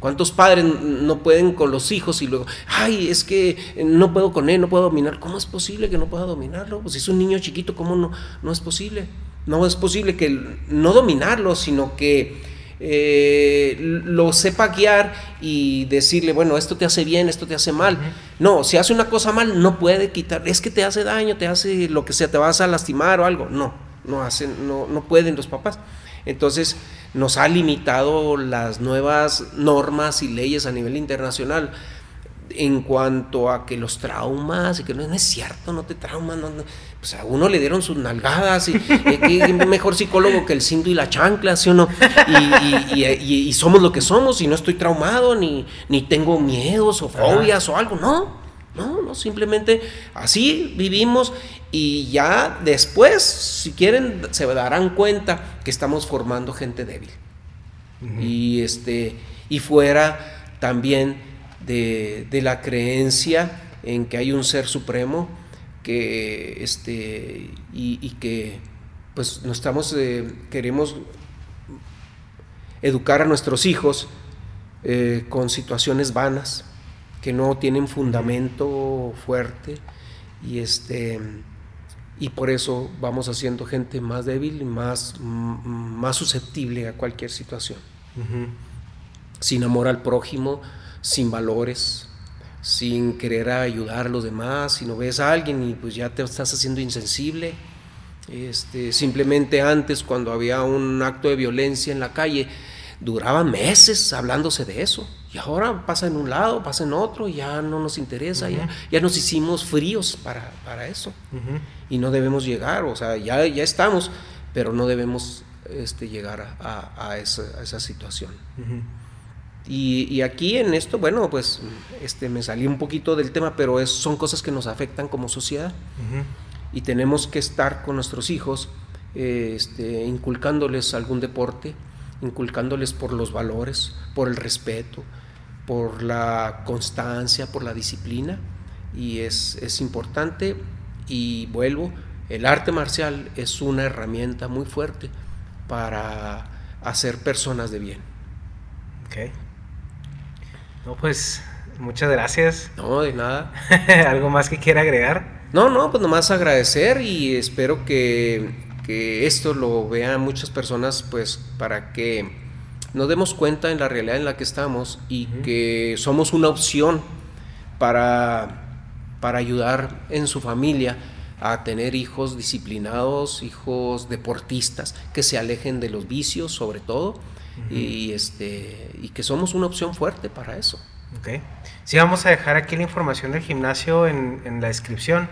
¿Cuántos padres no pueden con los hijos y luego, ay, es que no puedo con él, no puedo dominar? ¿Cómo es posible que no pueda dominarlo? Pues si es un niño chiquito, ¿cómo no, no es posible? No es posible que no dominarlo, sino que eh, lo sepa guiar y decirle, bueno, esto te hace bien, esto te hace mal. No, si hace una cosa mal, no puede quitar, es que te hace daño, te hace lo que sea, te vas a lastimar o algo. No, no hacen, no, no pueden los papás. Entonces nos ha limitado las nuevas normas y leyes a nivel internacional en cuanto a que los traumas y que no, es cierto, no te traumas, no, pues a uno le dieron sus nalgadas y, y, mejor psicólogo que el cinto y la chancla, ¿sí o no? Y, y, somos lo que somos y no estoy traumado ni, ni tengo miedos o fobias o algo, no, no, no, simplemente así vivimos y ya después, si quieren, se darán cuenta que estamos formando gente débil. Y este, y fuera también de, la creencia en que hay un ser supremo que este y, que pues no estamos eh, queremos educar a nuestros hijos eh, con situaciones vanas que no tienen fundamento fuerte y este y por eso vamos haciendo gente más débil y más, más susceptible a cualquier situación. Sin amor al prójimo, sin valores, sin querer ayudar a los demás, si no ves a alguien y pues ya te estás haciendo insensible. Este, simplemente antes cuando había un acto de violencia en la calle, duraba meses hablándose de eso. Y ahora pasa en un lado, pasa en otro, ya no nos interesa, ya, ya nos hicimos fríos para, para eso. Y no debemos llegar, o sea, ya, ya estamos, pero no debemos este, llegar a, a, esa, a esa, situación. y, y, aquí en esto, bueno, pues este, me salí un poquito del tema, pero es, son cosas que nos afectan como sociedad. Y tenemos que estar con nuestros hijos, este, inculcándoles algún deporte, inculcándoles por los valores, por el respeto, por la constancia, por la disciplina. Y es, es importante, y vuelvo, el arte marcial es una herramienta muy fuerte para hacer personas de bien. Ok. No, pues muchas gracias. No, de nada. ¿Algo más que quiera agregar? No, no, pues nomás agradecer y espero que, que esto lo vean muchas personas, pues para que nos demos cuenta en la realidad en la que estamos y que somos una opción para, para ayudar en su familia a tener hijos disciplinados, hijos deportistas, que se alejen de los vicios sobre todo, y, este, y que somos una opción fuerte para eso. Ok. Sí, vamos a dejar aquí la información del gimnasio en, en la descripción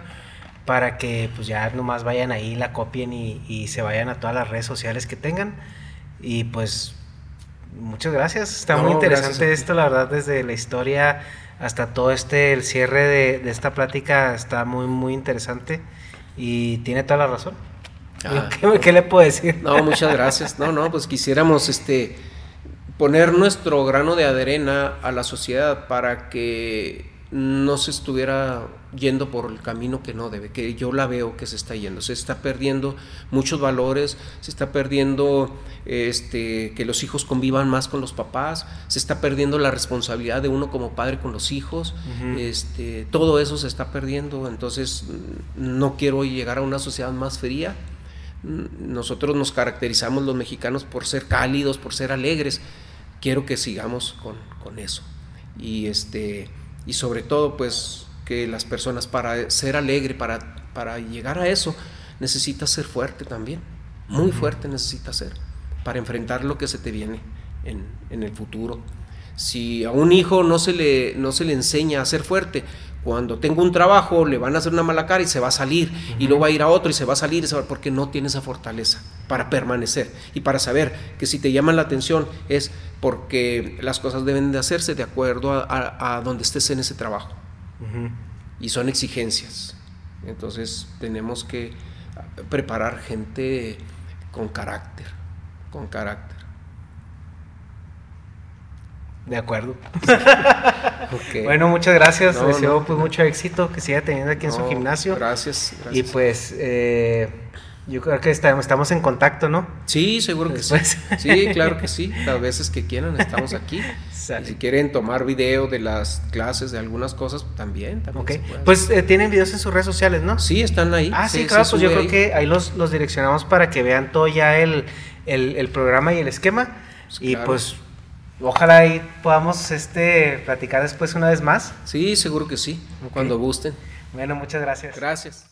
para que pues ya nomás vayan ahí, la copien y, y, se vayan a todas las redes sociales que tengan. Y pues muchas gracias, está muy interesante esto, la verdad, desde la historia hasta todo este, el cierre de, de, esta plática está muy, muy interesante y tiene toda la razón. Ah. ¿Qué, ¿Qué, le puedo decir? No, muchas gracias. No, no, pues quisiéramos este poner nuestro grano de arena a la sociedad para que no se estuviera yendo por el camino que no debe, que yo la veo que se está yendo. Se está perdiendo muchos valores, se está perdiendo este, que los hijos convivan más con los papás, se está perdiendo la responsabilidad de uno como padre con los hijos, este, todo eso se está perdiendo, entonces no quiero llegar a una sociedad más fría. Nosotros nos caracterizamos los mexicanos por ser cálidos, por ser alegres. Quiero que sigamos con, con eso. Y, este, y sobre todo, pues que las personas para ser alegre, para, para llegar a eso, necesita ser fuerte también, muy fuerte necesita ser, para enfrentar lo que se te viene en, en el futuro. Si a un hijo no se, le, no se le enseña a ser fuerte, cuando tenga un trabajo le van a hacer una mala cara y se va a salir, y luego va a ir a otro y se va a salir, porque no tiene esa fortaleza para permanecer y para saber que si te llaman la atención es porque las cosas deben de hacerse de acuerdo a, a donde estés en ese trabajo. Y son exigencias. Entonces tenemos que preparar gente con carácter, con carácter. De acuerdo. Bueno, muchas gracias. deseo pues mucho éxito, que siga teniendo aquí en su gimnasio. Gracias, Y pues eh, Yo creo que estamos en contacto, ¿no? Sí, seguro que sí. Sí, claro que sí. Las veces que quieran estamos aquí. si quieren tomar video de las clases, de algunas cosas, también. también Pues eh, tienen videos en sus redes sociales, ¿no? Sí, están ahí. Ah, sí, claro, pues yo creo que ahí los, los direccionamos para que vean todo ya el, el, programa y el esquema. y pues ojalá ahí podamos este, platicar después una vez más. Sí, seguro que sí, cuando gusten. Bueno, muchas gracias. Gracias.